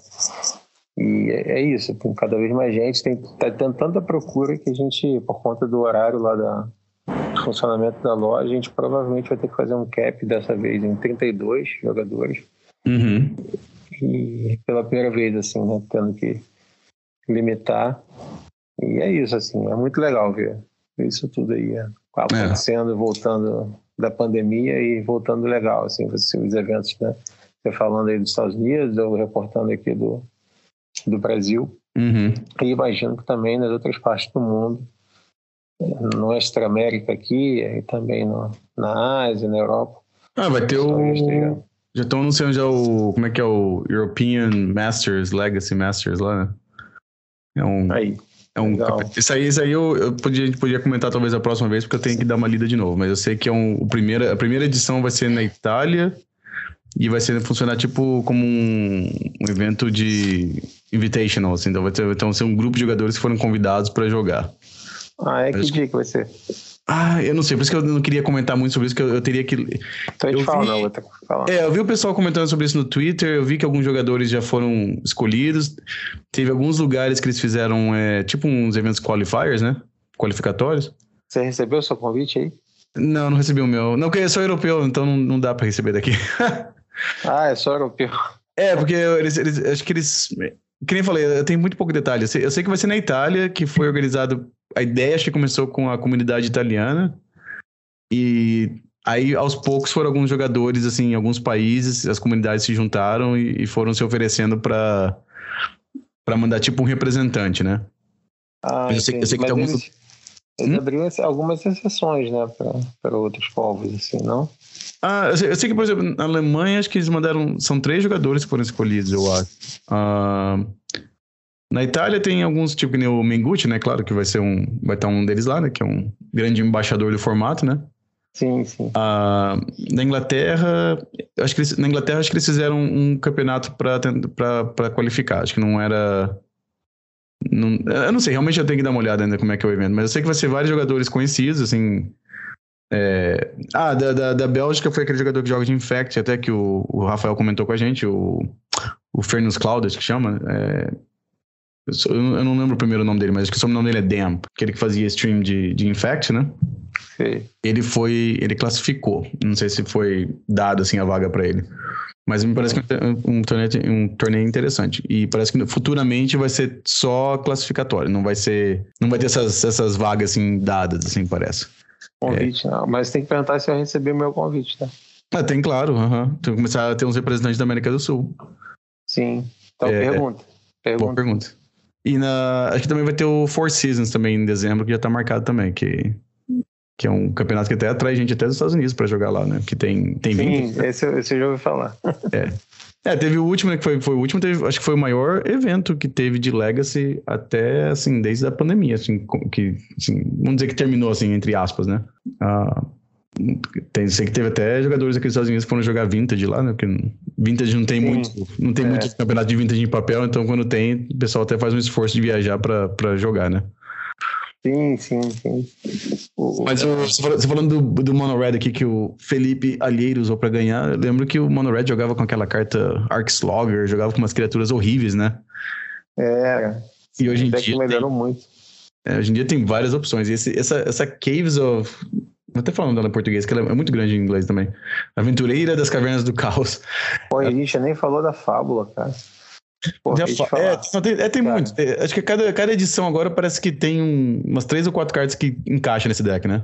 E é é isso, tem cada vez mais gente, tem, tá tendo tanta procura que a gente, por conta do horário lá da do funcionamento da loja, a gente provavelmente vai ter que fazer um cap dessa vez em 32 jogadores. Uhum. E pela primeira vez, assim, né, tendo que limitar. E é isso, assim, é muito legal ver isso tudo aí é, acontecendo, voltando da pandemia e voltando legal, assim, você, os eventos, né? Você falando aí dos Estados Unidos, eu reportando aqui do, do Brasil, Uhum. e imagino que também nas outras partes do mundo, no Extra América aqui, e também no, na Ásia, na Europa. Ah, vai ter o. Já estão anunciando já o. Como é que é o European Masters, Legacy Masters lá, né? É um. Aí, É um Legal. isso aí, isso aí eu, eu podia, a gente podia comentar talvez a próxima vez, porque eu tenho que dar uma lida de novo. Mas eu sei que é um, o primeira, a primeira edição vai ser na Itália e vai ser funcionar tipo como um, um evento de invitational, assim. Então vai ter, então, ser um grupo de jogadores que foram convidados para jogar. ah, é que- dia que vai ser? Ah, eu não sei, por isso que eu não queria comentar muito sobre isso, que eu, eu teria que. Então a gente Eu fala vi- na outra. Fala. É, eu vi o pessoal comentando sobre isso no Twitter, eu vi que alguns jogadores já foram escolhidos. Teve alguns lugares que eles fizeram, é, tipo uns eventos qualifiers, né? Qualificatórios. Você recebeu o seu convite aí? Não, não recebi o meu. Não, porque eu sou europeu, então não, não dá pra receber daqui. [laughs] Ah, é só europeu. é, porque eles, eles- acho que eles. Que nem eu falei, eu tenho muito pouco detalhe. Eu sei, eu sei que vai ser na Itália, que foi organizado. A ideia acho que começou com a comunidade italiana. E aí, aos poucos, foram alguns jogadores, assim, em alguns países, as comunidades se juntaram e, e foram se oferecendo pra, pra mandar tipo um representante, né? Ah, Eu sei- eu sei que Mas tem alguns- eles, eles Hum? abriram algumas exceções, né, para outros povos, assim, não? Ah, eu sei, eu sei que, por exemplo, na Alemanha, acho que eles mandaram. São três jogadores que foram escolhidos, eu acho. Ah, na Itália tem alguns, tipo que nem o Mengucci, né? Claro que vai ser um. Vai estar um deles lá, né? Que é um grande embaixador do formato, né? Sim, sim. Ah, na Inglaterra, acho que eles, na Inglaterra acho que eles fizeram um campeonato para qualificar. Acho que não era. Não, eu não sei, realmente eu tenho que dar uma olhada ainda como é que é o evento, mas eu sei que vai ser vários jogadores conhecidos, assim. é, Ah, da, da, da Bélgica foi aquele jogador que joga de Infect, até que o, o Rafael comentou com a gente, o, o Fernus Cloud, acho que chama. é, eu, sou- eu não- lembro o primeiro nome dele, mas acho que o sobrenome dele é Damp, aquele que fazia stream de, de Infect, né? Sei. ele foi, ele classificou. Não sei se foi dado assim a vaga para ele. Mas me parece que é um, um torneio, um torneio interessante. E parece que futuramente vai ser só classificatório. Não vai ser. Não vai ter essas, essas vagas assim dadas, assim, parece. Convite, não. Mas tem que perguntar se eu recebi o meu convite, tá? Ah, tem, claro. aham. Tem que começar a ter uns representantes da América do Sul. Sim. Então, É, pergunta. Boa Pergunta. E na, acho que também vai ter o Four Seasons também em dezembro, que já tá marcado também. Que, que é um campeonato que até atrai gente até dos Estados Unidos para jogar lá, né? Que tem, tem 20. Sim, esse, esse eu já ouvi falar. É, teve o último, né, que foi, foi o último, teve, acho que foi o maior evento que teve de Legacy até, assim, desde a pandemia, assim, que, assim, vamos dizer que terminou, assim, entre aspas, né? Ah, tem, sei que teve até jogadores aqui dos Estados Unidos que foram jogar vintage lá, né? Porque vintage não tem Sim. muito, não tem é. muito campeonato de vintage em papel, então quando tem, o pessoal até faz um esforço de viajar para jogar, né? Sim, sim, sim. Mas você falando do, do Mono Red aqui que o Felipe Alheiro usou para ganhar, eu lembro que o Mono Red jogava com aquela carta Ark Slogger, jogava com umas criaturas horríveis, né? É. E hoje em dia. melhorou tem, muito. É, hoje em dia tem várias opções. E esse, essa, essa Caves of. Vou até falando dela em português, que ela é muito grande em inglês também. Aventureira das Cavernas do Caos. Pô, a gente nem falou da fábula, cara. Fa é, tem, é, tem muito. É, acho que cada, cada edição agora parece que tem um, umas três ou quatro cartas que encaixam nesse deck, né?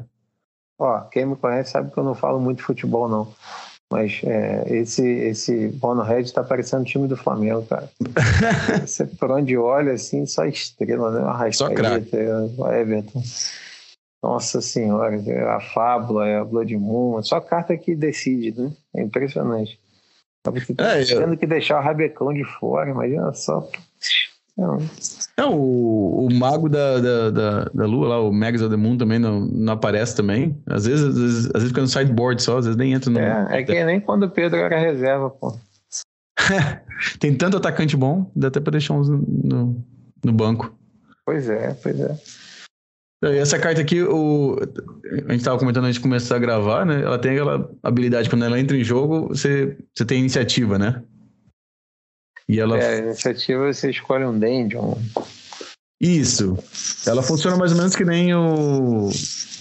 Ó, quem me conhece sabe que eu não falo muito de futebol, não. Mas é, esse, esse Bono Red tá parecendo o time do Flamengo, cara. [laughs] Você, por onde olha, assim, só estrela, né? Uma só craque. Everton. Nossa senhora, a Fábula, a Blood Moon, só carta que decide, né? É impressionante. É, tendo eu... que deixar o rabecão de fora, imagina só. Não. É, o, o mago da, da, da, da, lua lá, o Mags of the Moon também não, não aparece também. Às vezes, às vezes, às vezes fica no sideboard só, às vezes nem entra no. É, é que nem quando o Pedro era reserva, pô. [laughs] Tem tanto atacante bom, dá até pra deixar uns no, no banco. Pois é, pois é. Essa carta aqui, o, a gente estava comentando antes de começar a gravar, né? Ela tem aquela habilidade, quando ela entra em jogo, você, você tem iniciativa, né? E ela... É, iniciativa você escolhe um dungeon. Isso. Ela funciona mais ou menos que nem o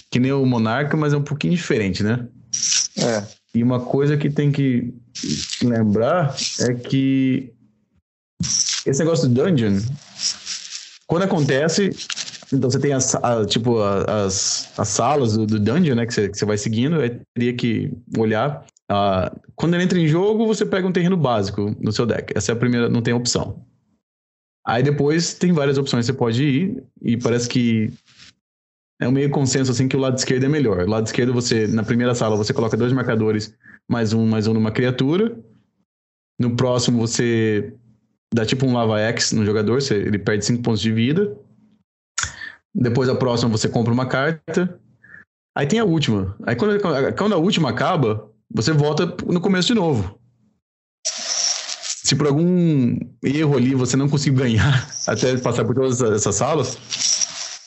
que nem o Monarca, mas é um pouquinho diferente, né? É. E uma coisa que tem que lembrar é que esse negócio do dungeon, quando acontece, então você tem as, a, tipo, as, as salas do, do dungeon, né? Que você, que você vai seguindo, aí teria que olhar. Uh, quando ele entra em jogo, você pega um terreno básico no seu deck. Essa é a primeira, não tem opção. Aí depois tem várias opções você pode ir, e parece que é um meio consenso assim que o lado esquerdo é melhor. O lado esquerdo, você, na primeira sala, você coloca dois marcadores, mais um, mais um numa criatura. No próximo, você dá tipo um lava X no jogador, você, ele perde 5 pontos de vida. Depois a próxima você compra uma carta. Aí tem a última. Aí quando, quando a última acaba, você volta no começo de novo. Se por algum erro ali você não conseguir ganhar [laughs] até passar por todas essas salas,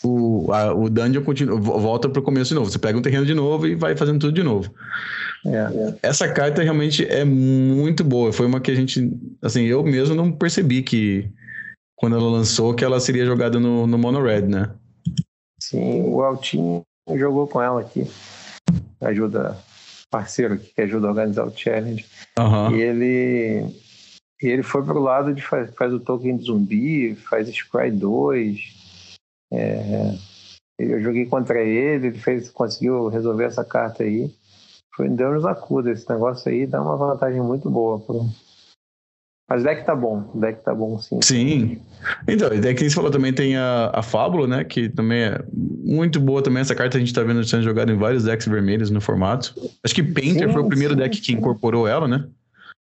o, a, o dungeon continua, volta para o começo de novo. Você pega um terreno de novo e vai fazendo tudo de novo. É. Essa carta realmente é muito boa. Foi uma que a gente, assim, eu mesmo não percebi que quando ela lançou que ela seria jogada no, no Mono Red, né? Sim, o Altinho jogou com ela aqui. Ajuda, parceiro aqui que ajuda a organizar o challenge. Uhum. E ele. E ele foi pro lado de faz, faz o token de zumbi, faz Scry 2. É, eu joguei contra ele, ele fez, conseguiu resolver essa carta aí. Foi Deus nos acuda. Esse negócio aí dá uma vantagem muito boa pro, mas o deck tá bom, o deck tá bom sim. Sim. Então, e deck que você falou também tem a, a Fábula, né? Que também é muito boa também. Essa carta a gente tá vendo sendo jogada em vários decks vermelhos no formato. Acho que Painter sim, foi o primeiro sim, deck que incorporou ela, né?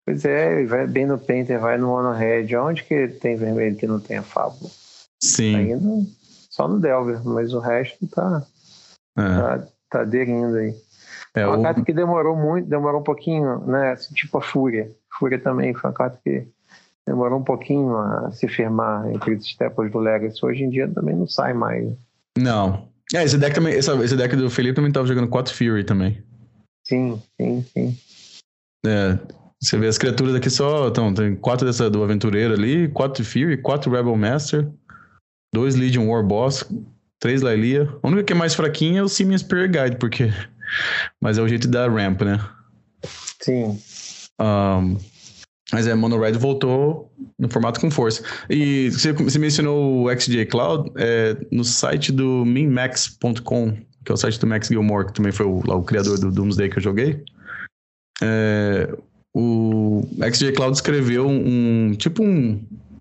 Pois é, vai bem no Painter, vai no Mono Red. Onde que tem vermelho que não tem a Fábula? Sim. Ainda só no Delver, mas o resto tá, é. tá, tá aderindo aí. É, uma o... carta que demorou muito, demorou um pouquinho, né? Tipo a Fúria. Fúria também foi uma carta que demorou um pouquinho a se firmar entre os staples do Legacy. Hoje em dia também não sai mais. Não. É, esse deck também, esse, esse deck do Felipe também tava jogando 4 Fury também. Sim, sim, sim. É, você vê as criaturas aqui só. Então, tem quatro dessa do Aventureiro ali, quatro Fury, quatro Rebel Master, dois Legion War Boss, três Lailia. A única que é mais fraquinha é o Simian Spirit Guide, porque. [laughs] Mas é o jeito da ramp, né? Sim. Um, mas é, Mono Red voltou no formato com força. E você, você mencionou o XJ Cloud, é, no site do minmax.com, que é o site do Max Gilmore, que também foi o, lá, o criador do Doomsday que eu joguei. É, o XJ Cloud escreveu um, tipo um,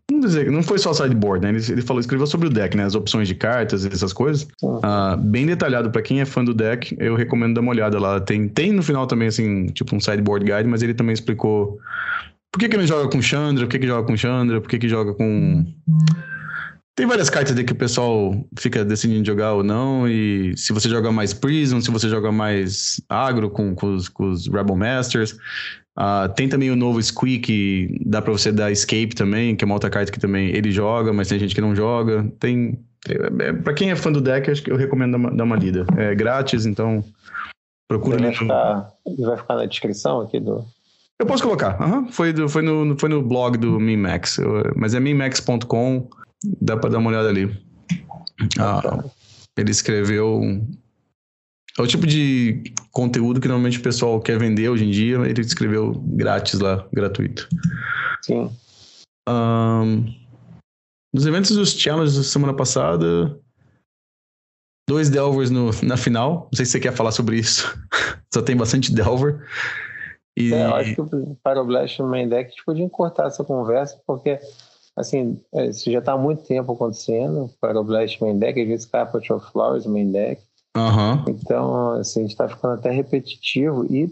não, dizer, não foi só sideboard, né? Ele, ele, falou, escreveu sobre o deck, né? As opções de cartas, essas coisas. Uh, bem detalhado para quem é fã do deck, eu recomendo dar uma olhada lá. Tem, tem no final também, assim, tipo um sideboard guide, mas ele também explicou por que, que não joga com Chandra? Por que, que joga com Chandra? Por que, que joga com. Tem várias cartas aí que o pessoal fica decidindo jogar ou não, e se você joga mais Prison, se você joga mais agro com, com, os, com os Rebel Masters. Uh, tem também o novo Squeak, dá pra você dar Escape também, que é uma outra carta que também ele joga, mas tem gente que não joga. Tem. É, é, pra quem é fã do deck, acho que eu recomendo dar uma, dar uma lida. É grátis, então procura vai ficar, vai ficar na descrição aqui do. Eu posso colocar, uhum. foi, do, foi, no, foi no blog do Minmax, mas é minmax.com Dá para dar uma olhada ali. Ah, ele escreveu. É o tipo de conteúdo que normalmente o pessoal quer vender hoje em dia, ele escreveu grátis lá, gratuito. Sim. Um, nos eventos dos challenges da semana passada, dois Delvers no, na final. Não sei se você quer falar sobre isso. [laughs] Só tem bastante Delver. E... É, eu acho que o Pyroblast no main deck a gente podia encurtar essa conversa, porque assim, é, isso já está há muito tempo acontecendo para o Blast Main Deck, às vezes Carpet of Flowers Main Deck. Uhum. Então, assim, a gente está ficando até repetitivo. E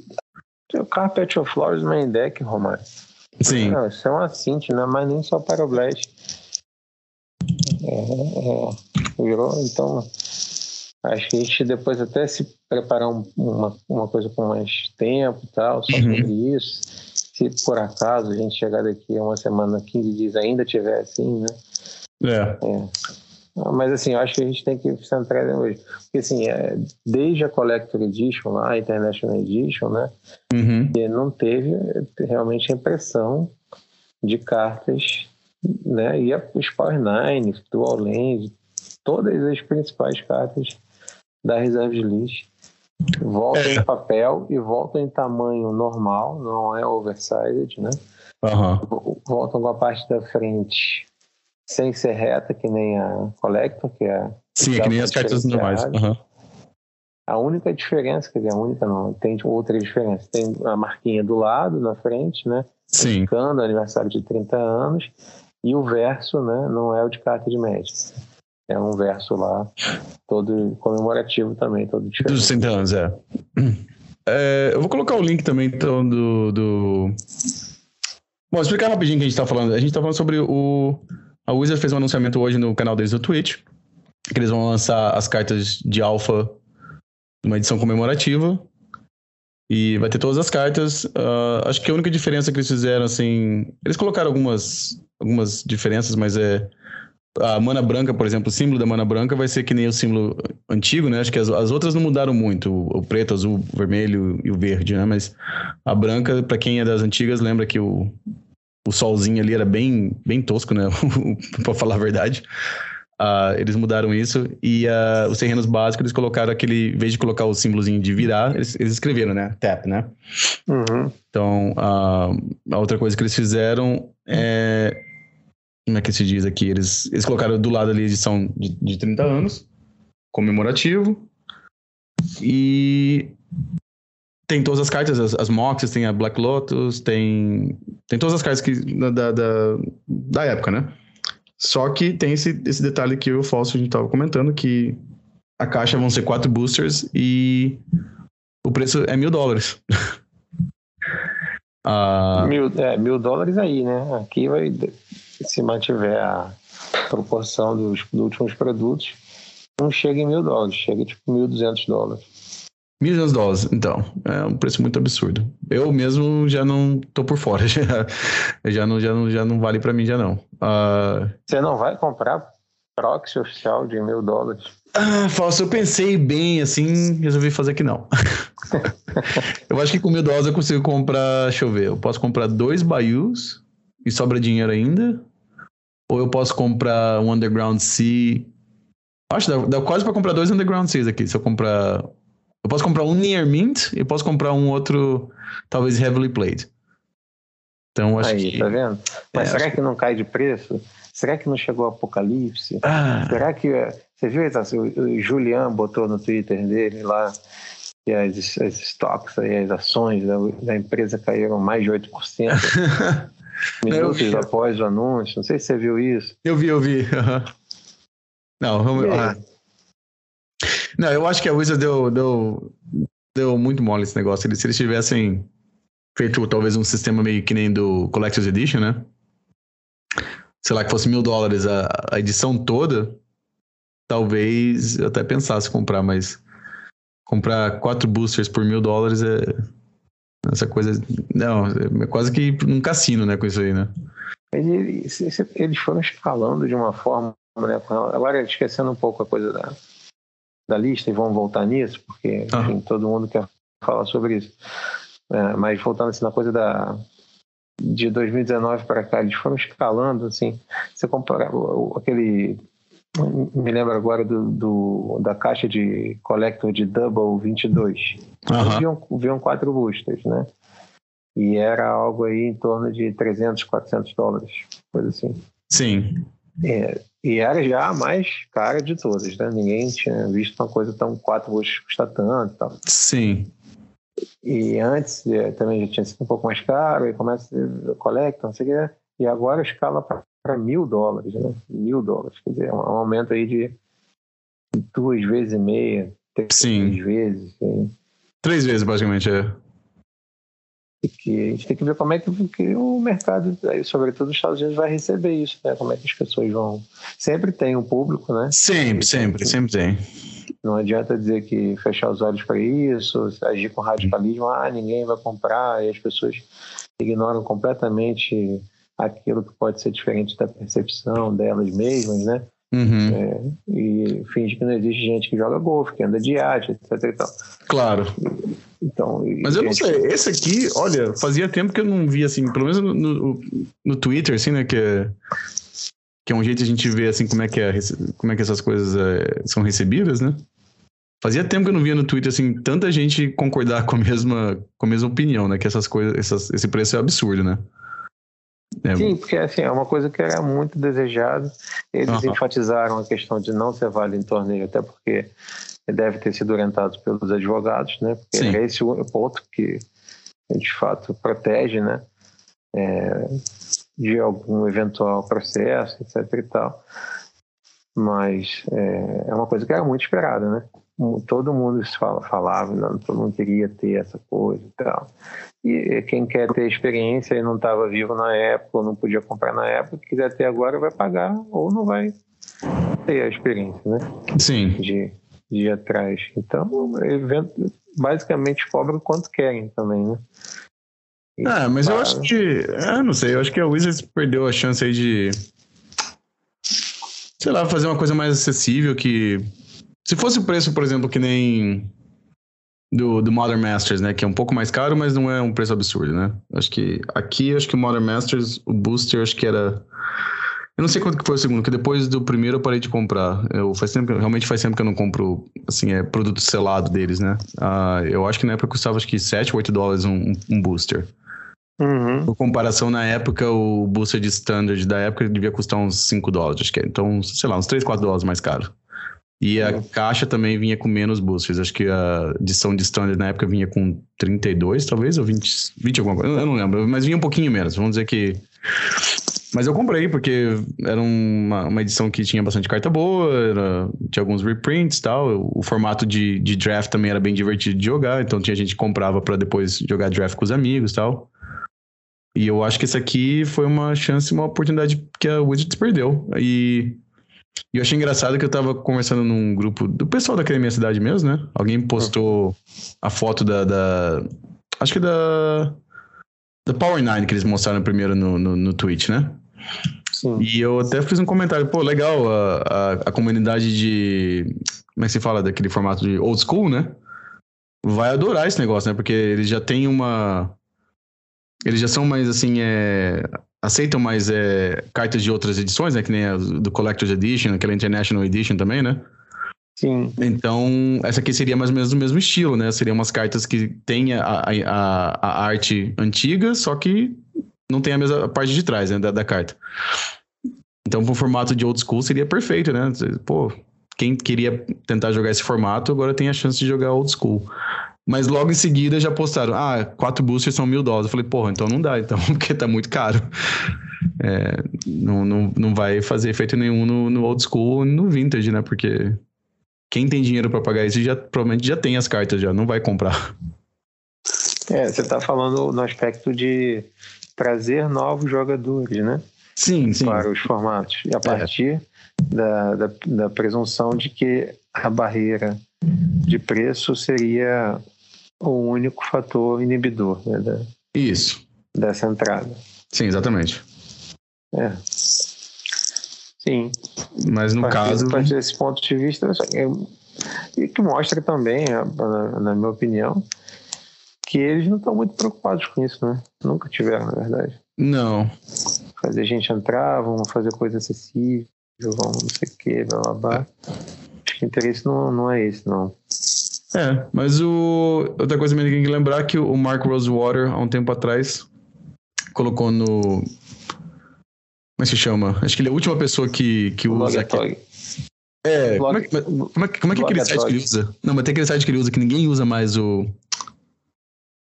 o Carpet of Flowers Main Deck, Romário. Sim. Não, isso é uma Cinti, não é mais nem só para o Blast. É, é, virou, então, acho que a gente depois até se preparar um, uma, uma coisa com mais tempo e tal, só uhum. sobre isso se por acaso a gente chegar daqui a uma semana, 15 dias, ainda tiver assim, né? É. é. Mas assim, eu acho que a gente tem que centrar hoje. Porque assim, é, desde a Collector Edition lá, a International Edition, né? Uhum. não teve realmente a impressão de cartas, né? E os Power Nine, Dual Land, todas as principais cartas da Reserve List Volta é. em papel e volta em tamanho normal, não é oversized, né? Uhum. Voltam com a parte da frente sem ser reta, que nem a Collector, que é. Sim, é que nem as cartas normais. Uhum. A única diferença, quer dizer, a única não, tem outra diferença. Tem a marquinha do lado, na frente, né? Sim. Indicando aniversário de 30 anos. E o verso, né? Não é o de carta de Magic. É um verso lá, todo comemorativo também, todo diferente. Dos 100 anos, é. é. Eu vou colocar o link também, então, do. do... Bom, explicar rapidinho o que a gente tá falando. A gente tá falando sobre o. A Wizard fez um anunciamento hoje no canal deles do Twitch, que eles vão lançar as cartas de alfa numa edição comemorativa. E vai ter todas as cartas. Uh, acho que a única diferença que eles fizeram, assim. Eles colocaram algumas, algumas diferenças, mas é a mana branca, por exemplo, o símbolo da mana branca vai ser que nem o símbolo antigo, né? Acho que as, as outras não mudaram muito, o, o preto, azul, o vermelho e o verde, né? Mas a branca, para quem é das antigas, lembra que o, o solzinho ali era bem, bem tosco, né? [laughs] para falar a verdade. Uh, eles mudaram isso e uh, os terrenos básicos eles colocaram aquele, em vez de colocar o símbolozinho de virar, eles, eles escreveram, né? Tap, né? Uhum. Então, uh, a outra coisa que eles fizeram é como é que se diz aqui? Eles, eles colocaram do lado ali a edição de, de 30 anos, comemorativo. E tem todas as cartas, as, as Moxes, tem a Black Lotus, tem, tem todas as cartas que, da, da, da época, né? Só que tem esse, esse detalhe que o gente tava comentando, que a caixa vão ser quatro boosters e o preço é mil dólares. [laughs] ah, mil, é, mil dólares aí, né? Aqui vai se mantiver a proporção dos, dos últimos produtos, não chega em mil dólares, chega tipo mil duzentos dólares. Mil duzentos dólares, então. É um preço muito absurdo. Eu mesmo já não tô por fora. [laughs] Já, já, não, já, não, já não vale para mim, já não. Uh... Você não vai comprar proxy oficial de mil dólares? Ah, falso, eu pensei bem assim, resolvi fazer que não. [laughs] eu acho que com mil dólares eu consigo comprar, deixa eu ver, eu posso comprar dois Bayous e sobra dinheiro ainda. Ou eu posso comprar um Underground Sea. Acho que dá, dá quase para comprar dois Underground Seas aqui. Se eu comprar. Eu posso comprar um Near Mint e posso comprar um outro, talvez Heavily Played. Então acho Aí, que. tá vendo? Mas é, será que... que não cai de preço? Será que não chegou o apocalipse? Ah. Será que. Você viu assim, o Julian botou no Twitter dele lá que as, as stocks, as ações da, da empresa caíram mais de 8%. [laughs] Minutos após o anúncio. Não sei se você viu isso. Eu vi, eu vi. [laughs] Não, vamos. Ah. Não, eu acho que a Wizard deu, deu, deu muito mole esse negócio. se eles tivessem feito talvez um sistema meio que nem do Collector's Edition, né? sei lá, que fosse mil dólares a, a edição toda, talvez eu até pensasse comprar, mas comprar quatro boosters por mil dólares é. Essa coisa. Não, é quase que um cassino, né, com isso aí, né? Eles, eles foram escalando de uma forma, né? Agora, esquecendo um pouco a coisa da, da lista, e vamos voltar nisso, porque enfim, todo mundo quer falar sobre isso. É, mas voltando assim na coisa da, de 2019 para cá, eles foram escalando, assim, você compara aquele me lembro agora do, do, da caixa de Collector de Double 22. Uhum. Viam, viam quatro boosters, né? E era algo aí em torno de 300, 400 dólares, coisa assim. Sim. É, e era já a mais cara de todas, né? Ninguém tinha visto uma coisa tão quatro boosters custa tanto tal. Sim. E antes é, também já tinha sido um pouco mais caro, e começa a Collector, não sei o que. E agora escala para mil dólares, né? Mil dólares. Quer dizer, é um aumento aí de duas vezes e meia, três Sim. vezes. Assim. Três vezes, basicamente, é. Que a gente tem que ver como é que, que o mercado, sobretudo os Estados Unidos, vai receber isso, né? Como é que as pessoas vão. Sempre tem um público, né? Sempre, sempre, sempre tem. Não adianta dizer que fechar os olhos para isso, agir com radicalismo, ah, ninguém vai comprar, e as pessoas ignoram completamente aquilo que pode ser diferente da percepção delas mesmas, né? Uhum. É, e finge que não existe gente que joga golfe, que anda de iate, etc. Claro. Então, Mas eu não sei, esse aqui, olha, fazia tempo que eu não via, assim, pelo menos no, no, no Twitter, assim, né, que é, que é um jeito de a gente ver, assim, como é que, é, como é que essas coisas é, são recebidas, né? Fazia tempo que eu não via no Twitter, assim, tanta gente concordar com a mesma, com a mesma opinião, né, que essas coisas, essas, esse preço é absurdo, né? É. Sim, porque assim, é uma coisa que era muito desejada. Eles uhum. enfatizaram a questão de não ser válido em torneio, até porque deve ter sido orientado pelos advogados, né? Porque Sim. é esse ponto que de fato protege, né? É, de algum eventual processo, etc e tal. Mas é, é uma coisa que era muito esperada, né? Todo mundo fala, falava, não, todo mundo queria ter essa coisa e tal. E quem quer ter experiência e não estava vivo na época, ou não podia comprar na época, quiser ter agora, vai pagar ou não vai ter a experiência, né? Sim. De, de ir atrás. Então, evento, basicamente cobra o quanto querem também, né? ah, mas eu acho que. Ah, não sei, eu acho que a Wizards perdeu a chance aí de. Sei lá, fazer uma coisa mais acessível que se fosse o preço, por exemplo, que nem do, do Modern Masters, né? Que é um pouco mais caro, mas não é um preço absurdo, né? Acho que aqui, acho que o Modern Masters, o Booster, acho que era. Eu não sei quanto que foi o segundo, que depois do primeiro eu parei de comprar. Eu, faz tempo, realmente faz tempo que eu não compro, assim, é produto selado deles, né? Uh, eu acho que na época custava acho que 7 ou 8 dólares um, um booster. Uhum. Por comparação, na época, o booster de standard da época devia custar uns 5 dólares, acho que é. Então, sei lá, uns 3, 4 dólares mais caro. E a caixa também vinha com menos boosters. Acho que a edição de standard na época vinha com 32, talvez, ou 20, 20 alguma coisa. Eu não lembro, mas vinha um pouquinho menos. Vamos dizer que. Mas eu comprei, porque era uma, uma edição que tinha bastante carta boa, era, tinha alguns reprints e tal. O formato de, de draft também era bem divertido de jogar, então tinha gente que comprava para depois jogar draft com os amigos e tal. E eu acho que esse aqui foi uma chance, uma oportunidade que a Wizards perdeu. E e eu achei engraçado que eu tava conversando num grupo do pessoal daqui da minha cidade mesmo, né? Alguém postou a foto da. da acho que da. Da Power Nine que eles mostraram primeiro no, no, no Twitch, né? Sim. E eu até fiz um comentário, pô, legal a, a, a, comunidade de. Como é que se fala daquele formato de old school, né? Vai adorar esse negócio, né? Porque eles já têm uma. Eles já são mais assim, é, aceitam mais é, cartas de outras edições, né? Que nem a do Collector's Edition, aquela International Edition também, né? Sim. Então, essa aqui seria mais ou menos o mesmo estilo, né? Seriam umas cartas que têm a, a, a arte antiga, só que não tem a mesma parte de trás né, da, da carta. Então, pro formato de old school seria perfeito, né? Pô, quem queria tentar jogar esse formato agora tem a chance de jogar old school. Mas logo em seguida já postaram, ah, quatro boosters são mil dólares. Eu falei, porra, então não dá, então, [laughs] porque tá muito caro. É, não, não, não vai fazer efeito nenhum no, no old school no vintage, né? Porque quem tem dinheiro para pagar isso já provavelmente já tem as cartas, já não vai comprar. É, você tá falando no aspecto de trazer novos jogadores, né? sim, sim. para os formatos. E a É. partir da, da, da presunção de que a barreira de preço seria o único fator inibidor né, da, Isso. dessa entrada. Sim, exatamente. É. Sim, Mas no a partir, caso. a partir desse ponto de vista, é, e que mostra também, é, na, na minha opinião, que eles não estão muito preocupados com isso, né? Nunca tiveram, na verdade. Não. Fazer gente entrar, vamos fazer coisa acessível, vamos não sei o que, blá blá blá. Acho que o interesse não, não é esse, não. É, mas o. Outra coisa que tem que lembrar é que o Mark Rosewater, há um tempo atrás, colocou no. Como é que se chama? Acho que ele é a última pessoa que, que usa. Blogatório. É, como é, Blog- que- como é, que- como é que é aquele site que ele usa? Não, mas tem aquele site que ele usa que ninguém usa mais o.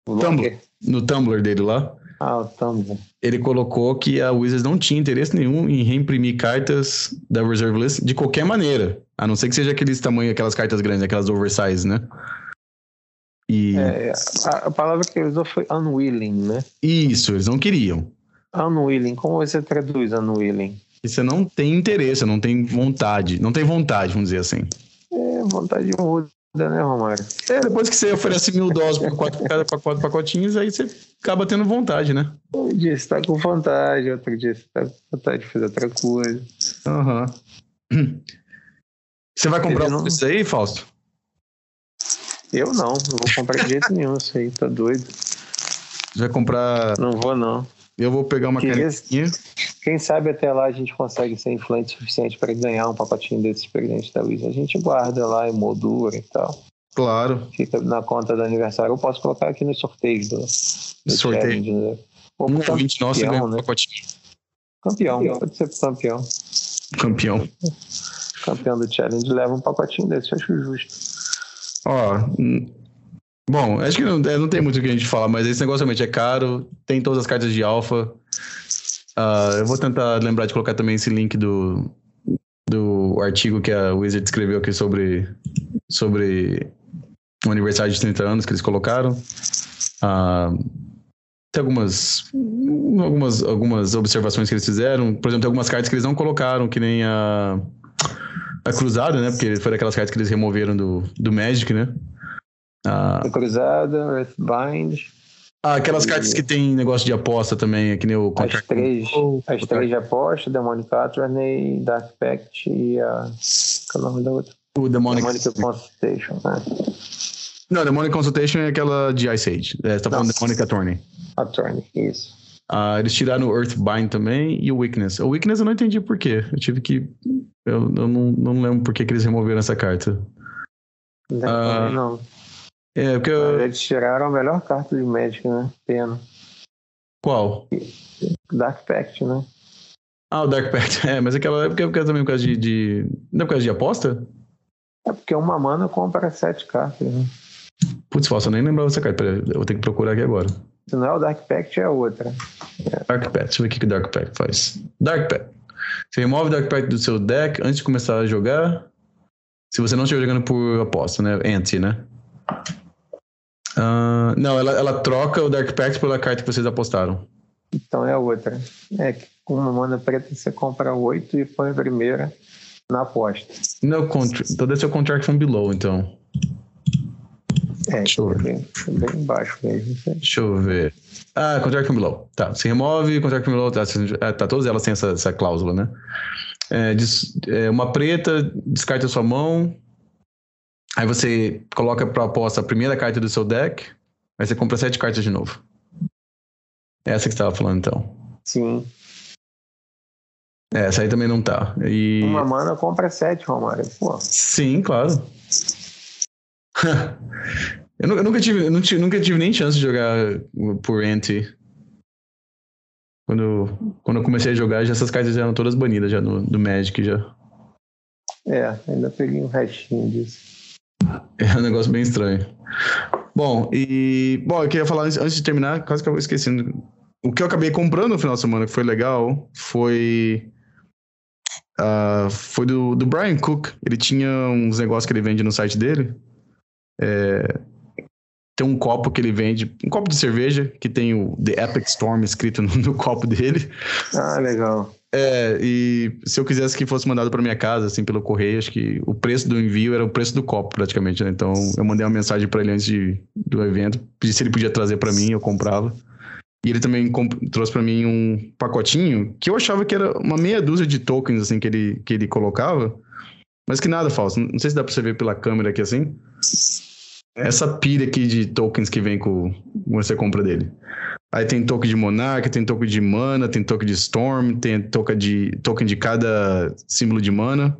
Blogger. No Tumblr dele lá. Ah, o Tumblr. Ele colocou que a Wizards não tinha interesse nenhum em reimprimir cartas da Reserve List de qualquer maneira. A não ser que seja aqueles tamanhos, aquelas cartas grandes, aquelas oversize, né? E É, a, a palavra que ele usou foi unwilling, né? isso, eles não queriam. Unwilling, como você traduz unwilling? E você não tem interesse, não tem vontade. Não tem vontade, vamos dizer assim. É, vontade muda, né, Romário? É, depois que você oferece mil doses por quatro, cada para quatro pacotinhos, aí você acaba tendo vontade, né? Um dia você tá com vontade, outro dia você tá com vontade de fazer outra coisa. Aham. Você vai comprar não- isso aí, Fausto? Eu não, não vou comprar de jeito nenhum isso aí, tá doido? Você vai comprar. Não vou, não. Eu vou pegar uma Queria- canequinha. Quem sabe até lá a gente consegue ser influente o suficiente para ganhar um pacotinho desses presentes da Wiz. A gente guarda lá, emoldura e tal. Claro. Fica na conta do aniversário. Eu posso colocar aqui nos sorteios do, do Sorteio. challenge, né? Ou Um ouvinte nosso campeão, ganha um né? pacotinho. Campeão, pode ser campeão. Campeão. Campeão do challenge leva um pacotinho desse, eu acho justo. Ó. hum, Bom, acho que não, é, não tem muito o que a gente falar, mas esse negócio realmente é caro. Tem todas as cartas de alfa. Ah, eu vou tentar lembrar de colocar também esse link do, do artigo que a Wizard escreveu aqui sobre, sobre o aniversário de 30 anos que eles colocaram. Ah, tem algumas, algumas, algumas observações que eles fizeram. Por exemplo, tem algumas cartas que eles não colocaram, que nem a, a Cruzada, né? Porque foi daquelas cartas que eles removeram do, do Magic, né? Ah, A Cruzada, Earthbind, ah, aquelas cartas que tem negócio de aposta também, é que nem o as Contract três, Control, as três de aposta, Demonic Attorney, Dark Pact e a. Qual é o nome da outra? O Demonic. Demonic Consultation. Né? Não, Demonic Consultation é aquela de Ice Age. É, você tá falando Nossa. Demonic Attorney. Attorney, isso. Ah, eles tiraram o Earthbind também e o Weakness. O Weakness eu não entendi por quê. Eu tive que. Eu, eu não, não lembro por que, que eles removeram essa carta. Não, Ah. não. É, porque. eu- Eles tiraram a melhor carta de Magic, né? Pena. Qual? Dark Pact, né? Ah, o Dark Pact. [laughs] É, mas aquela é porque é também por causa de, de. Não é por causa de aposta? É porque uma mana compra sete cartas, né? Putz, falso, eu nem lembrava dessa carta. Peraí, eu vou ter que procurar aqui agora. Se não é o Dark Pact, é outra. Dark Pact, deixa eu ver o que o Dark Pact faz. Dark Pact. Você remove o Dark Pact do seu deck antes de começar a jogar. Se você não estiver jogando por aposta, né? Anti, né? Ah, não, ela, ela troca o Dark Pact pela carta que vocês apostaram. Então é a outra. É que com uma mana preta você compra oito e põe a primeira na aposta. Não, contra, esse é o Contract from Below, então. É, Deixa eu ver. bem, bem baixo mesmo. aí. Deixa eu ver. Ah, Contract from Below. Tá, você remove, Contract from Below. Tá, ah, tá todas elas têm essa, essa cláusula, né? É, des- é, uma preta, descarta a sua mão. Aí você coloca pra aposta a primeira carta do seu deck. Aí você compra sete cartas de novo. É Essa que você tava falando, então. Sim. É, Essa aí também não tá. E... Uma mana compra sete, Romário. Pô, Sim, claro. [laughs] eu, eu nunca tive, eu não tive- nunca tive nem chance de jogar por anti. Quando, quando eu comecei a jogar, já essas cartas já eram todas banidas já no, do Magic já. é, ainda peguei um restinho disso. [laughs] É um negócio bem estranho. Bom, e. Bom, eu queria falar antes, de terminar, quase que eu vou esquecendo. O que eu acabei comprando no final de semana, que foi legal, foi. ah, foi do, do Brian Cook. Ele tinha uns negócios que ele vende no site dele. É, tem um copo que ele vende, um copo de cerveja, que tem o The Epic Storm escrito no, no copo dele. Ah, legal. É, e se eu quisesse que fosse mandado para minha casa, assim, pelo correio, acho que o preço do envio era o preço do copo, praticamente, né? Então eu mandei uma mensagem para ele antes de, do evento, pedi se ele podia trazer para mim, eu comprava. E ele também trouxe para mim um pacotinho que eu achava que era uma meia dúzia de tokens, assim, que ele, que ele colocava. Mas que nada falso. Não sei se dá pra você ver pela câmera aqui assim. Essa pilha aqui de tokens que vem com você compra dele. Aí tem token de Monarch, tem token de mana, tem token de Storm, tem token de, token de cada símbolo de mana.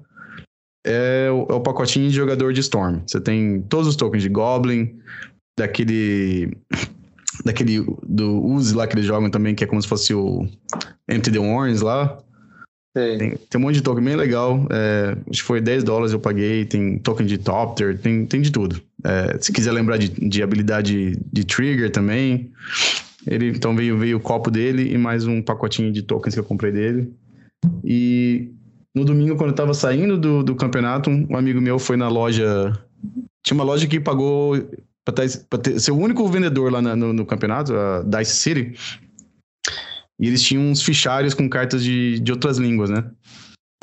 É o, é o pacotinho de jogador de Storm. Você tem todos os tokens de Goblin, daquele daquele do Uzi lá que eles jogam também, que é como se fosse o Empty the Warrens lá. Tem, tem, um monte de token bem legal. É, acho que foi 10 dólares eu paguei. Tem token de Topter, tem, tem de tudo. É, se quiser lembrar de, de habilidade de Trigger também. Ele, então veio, veio o copo dele e mais um pacotinho de tokens que eu comprei dele. E no domingo, quando eu tava saindo do, do campeonato, um amigo meu foi na loja. Tinha uma loja que pagou para ter, ser o único vendedor lá na, no, no, campeonato, a Dice City. E eles tinham uns fichários com cartas de, de outras línguas, né?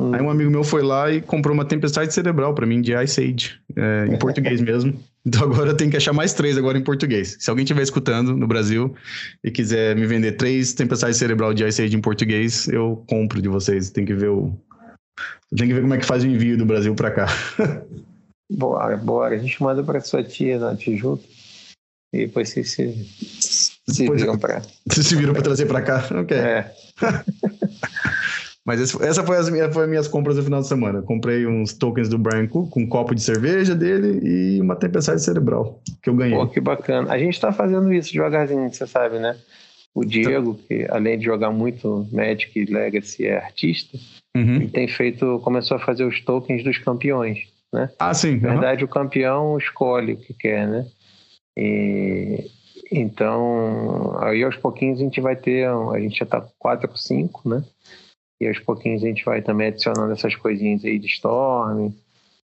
Hum. Aí um amigo meu foi lá e comprou uma tempestade cerebral para mim de Ice Age, é, em português [laughs] mesmo. Então agora eu tenho que achar mais três agora em português. Se alguém estiver escutando no Brasil e quiser me vender três tempestades cerebral de Ice Age em português, eu compro de vocês. Tem que ver o tem que ver como é que faz o envio do Brasil para cá. [laughs] Bora, bora. A gente manda para sua tia na Tijuca e depois vocês se, se viram para. Vocês [laughs] se viram para trazer para cá? Ok. É. Mas essa foi as, minhas, foi as minhas compras no final de semana. Comprei uns tokens do Brian Cook com um copo de cerveja dele e uma tempestade cerebral que eu ganhei. Pô, que bacana. A gente está fazendo isso devagarzinho, você sabe, né? O Diego, que além de jogar muito Magic e Legacy, é artista, uhum. ele tem feito, começou a fazer os tokens dos campeões né? Ah, sim. Na verdade, uhum. o campeão escolhe o que quer, né? E, então, aí aos pouquinhos a gente vai ter, a gente já tá com 4 ou 5, né? E aos pouquinhos a gente vai também adicionando essas coisinhas aí de Storm,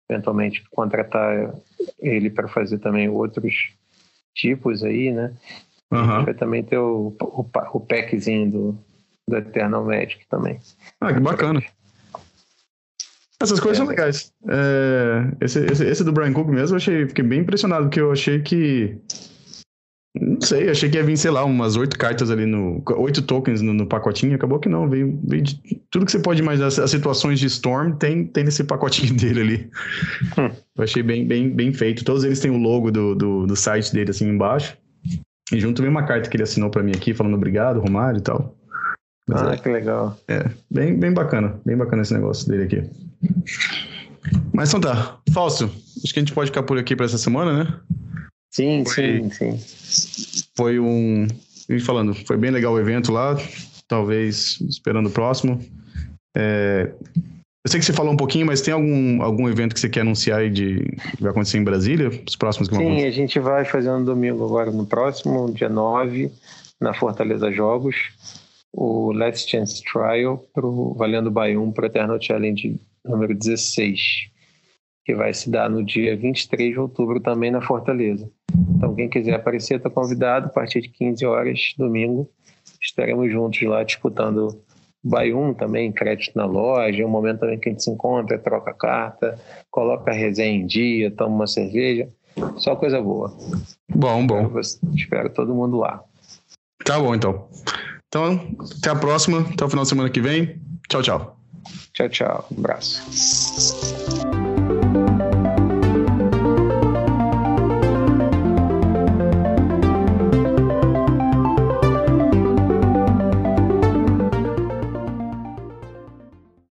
eventualmente contratar ele para fazer também outros tipos aí, né? Uhum. A gente vai também ter o, o, o packzinho do, do Eternal Magic também. Ah, que bacana. Essas coisas é. são legais. É, esse, esse, esse, do Brian Cook mesmo, eu achei, fiquei bem impressionado, porque eu achei que. Não sei, achei que ia vir, sei lá, umas oito cartas ali no. oito tokens no, no, pacotinho. Acabou que não, veio, veio de, tudo que você pode imaginar. As situações de Storm tem, tem nesse pacotinho [laughs] dele ali. Hum. Eu achei bem, bem, bem feito. Todos eles têm o logo do, do, do site dele assim embaixo. E junto vem uma carta que ele assinou para mim aqui, falando obrigado, Romário e tal. Mas ah, é, que legal. É, bem, bem bacana. Bem bacana esse negócio dele aqui. Mas então tá. Fausto, acho que a gente pode ficar por aqui para essa semana, né? Sim, foi, sim, sim. Foi um. E falando, foi bem legal o evento lá. Talvez esperando o próximo. É, eu sei que você falou um pouquinho, mas tem algum, algum evento que você quer anunciar aí de que vai acontecer em Brasília? Os próximos que vão Sim, acontecer? a gente vai fazer um domingo agora no próximo, dia 9, na Fortaleza Jogos, o Last Chance Trial pro Valendo Bayum para Eternal Challenge número 16, que vai se dar no dia 23 de outubro também na Fortaleza. Então, quem quiser aparecer está convidado a partir de 15 horas, domingo. Estaremos juntos lá disputando Baium também, crédito na loja, é um momento também que a gente se encontra, troca carta, coloca a resenha em dia, toma uma cerveja. Só coisa boa. Bom, bom. Espero, espero todo mundo lá. Tá bom, então. Então, até a próxima. Até o final de semana que vem. Tchau, tchau. Tchau, tchau. Um abraço.